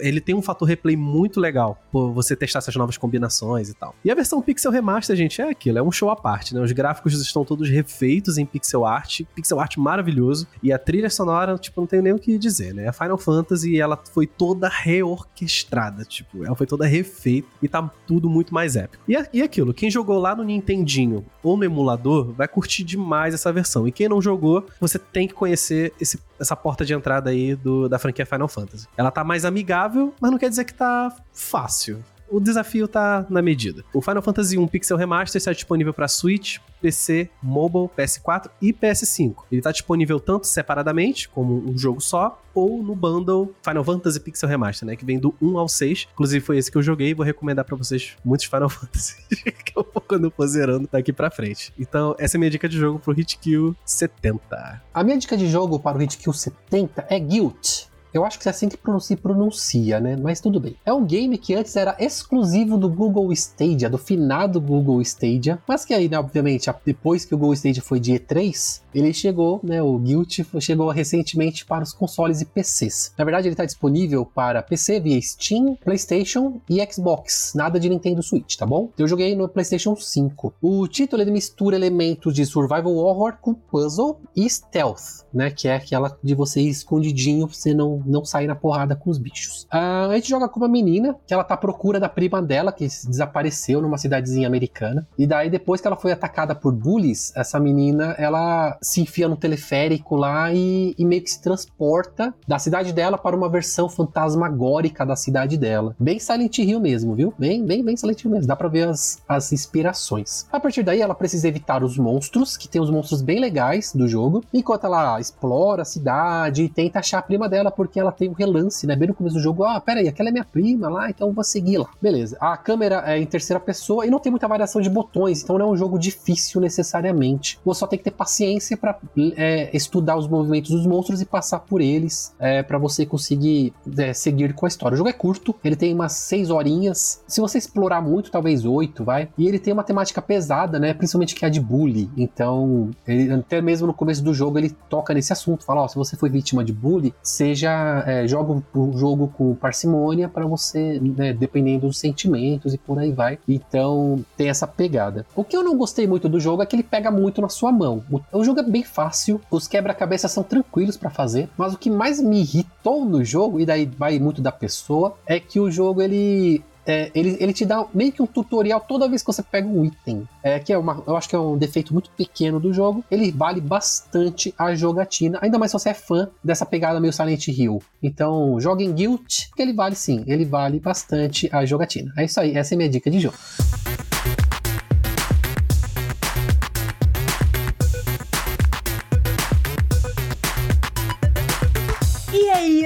Speaker 2: Ele tem um fator replay muito legal, por você testar essas novas combinações e tal. E a versão Pixel Remaster, gente, é aquilo, é um show à parte, né? Os gráficos estão todos refeitos em pixel art, pixel art maravilhoso, e a trilha sonora, tipo, não tenho nem o que dizer, né? A Final Fantasy, ela foi toda reorquestrada, tipo, ela foi toda refeita e tá tudo muito mais épico. E, e aquilo, quem jogou lá no Nintendinho ou no emulador vai curtir demais essa versão. E quem não jogou, você tem que conhecer esse essa porta de entrada aí do, da franquia Final Fantasy. Ela tá mais amigável, mas não quer dizer que tá fácil o desafio tá na medida. O Final Fantasy 1 Pixel Remaster está disponível para Switch, PC, Mobile, PS4 e PS5. Ele está disponível tanto separadamente, como um jogo só, ou no bundle Final Fantasy Pixel Remaster, né? Que vem do 1 ao 6. Inclusive foi esse que eu joguei e vou recomendar para vocês muitos Final <laughs> Fantasy que eu vou, quando eu for zerando daqui pra frente. Então, essa é a minha dica de jogo pro Hitkill 70.
Speaker 3: A minha dica de jogo para o Hitkill 70 é Guilt. Eu acho que é assim que se pronuncia, né? Mas tudo bem. É um game que antes era exclusivo do Google Stadia, do finado Google Stadia, mas que aí, né, obviamente, depois que o Google Stadia foi de E3, ele chegou, né, o Guilt chegou recentemente para os consoles e PCs. Na verdade, ele está disponível para PC via Steam, PlayStation e Xbox, nada de Nintendo Switch, tá bom? Eu joguei no PlayStation 5. O título ele mistura elementos de survival horror com puzzle e stealth, né, que é aquela de você ir escondidinho, você não não, sair na porrada com os bichos. Uh, a gente joga com uma menina que ela tá à procura da prima dela, que desapareceu numa cidadezinha americana. E daí, depois que ela foi atacada por bullies, essa menina ela se enfia no teleférico lá e, e meio que se transporta da cidade dela para uma versão fantasmagórica da cidade dela. Bem Silent Hill mesmo, viu? Bem, bem, bem Silent Hill mesmo. Dá pra ver as, as inspirações. A partir daí, ela precisa evitar os monstros, que tem os monstros bem legais do jogo, enquanto ela explora a cidade e tenta achar a prima dela, porque porque ela tem um relance, né? Bem no começo do jogo, ah, pera aí, aquela é minha prima lá, então vou seguir lá. Beleza. A câmera é em terceira pessoa e não tem muita variação de botões, então não é um jogo difícil necessariamente. Você só tem que ter paciência para é, estudar os movimentos dos monstros e passar por eles é, para você conseguir é, seguir com a história. O jogo é curto, ele tem umas seis horinhas. Se você explorar muito, talvez oito, vai. E ele tem uma temática pesada, né? Principalmente que é de bullying. Então, ele, até mesmo no começo do jogo, ele toca nesse assunto. Fala, ó, se você foi vítima de bullying, seja é, joga o jogo com parcimônia para você, né, dependendo dos sentimentos e por aí vai. Então tem essa pegada. O que eu não gostei muito do jogo é que ele pega muito na sua mão. O, o jogo é bem fácil, os quebra-cabeças são tranquilos para fazer, mas o que mais me irritou no jogo, e daí vai muito da pessoa, é que o jogo ele é, ele, ele te dá meio que um tutorial toda vez que você pega um item. É, que é uma, eu acho que é um defeito muito pequeno do jogo. Ele vale bastante a jogatina, ainda mais se você é fã dessa pegada meio Silent Hill. Então, joga em Guilt, ele vale sim, ele vale bastante a jogatina. É isso aí, essa é minha dica de jogo.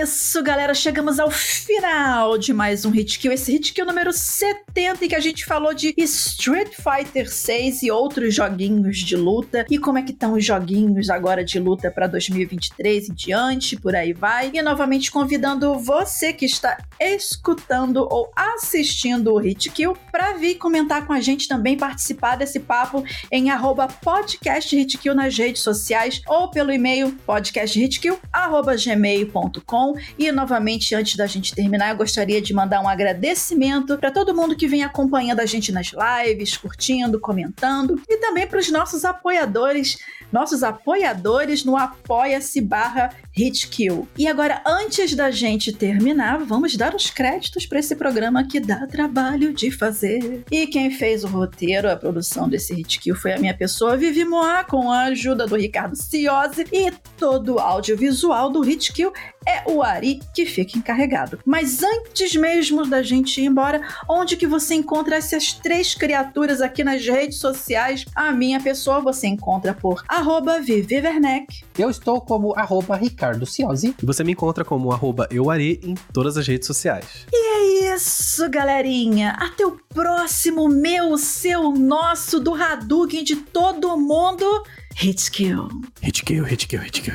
Speaker 1: Isso, galera, chegamos ao final de mais um Hit Kill. Esse Hit Kill número 70 em que a gente falou de Street Fighter 6 e outros joguinhos de luta e como é que estão os joguinhos agora de luta para 2023 e diante, por aí vai. E novamente convidando você que está escutando ou assistindo o Hit Kill para vir comentar com a gente também, participar desse papo em arroba podcast Hitkill nas redes sociais ou pelo e-mail podcasthitkill@gmail.com e novamente, antes da gente terminar, eu gostaria de mandar um agradecimento para todo mundo que vem acompanhando a gente nas lives, curtindo, comentando, e também para os nossos apoiadores, nossos apoiadores no apoia-se barra Hitkill. E agora, antes da gente terminar, vamos dar os créditos para esse programa que dá trabalho de fazer. E quem fez o roteiro, a produção desse Hitkill foi a minha pessoa, Vivi Moá, com a ajuda do Ricardo Ciosi, e todo o audiovisual do Hitkill é o Ari que fica encarregado. Mas antes mesmo da gente ir embora, onde que você encontra essas três criaturas aqui nas redes sociais? A minha pessoa você encontra por arroba Vivi Werneck.
Speaker 3: Eu estou como arroba Ricardo Ciosi.
Speaker 2: E você me encontra como arroba Euari em todas as redes sociais.
Speaker 1: E é isso, galerinha. Até o próximo meu, seu, nosso, do Hadouken de todo mundo.
Speaker 2: Hit kill. Hit kill, hit kill, hit kill,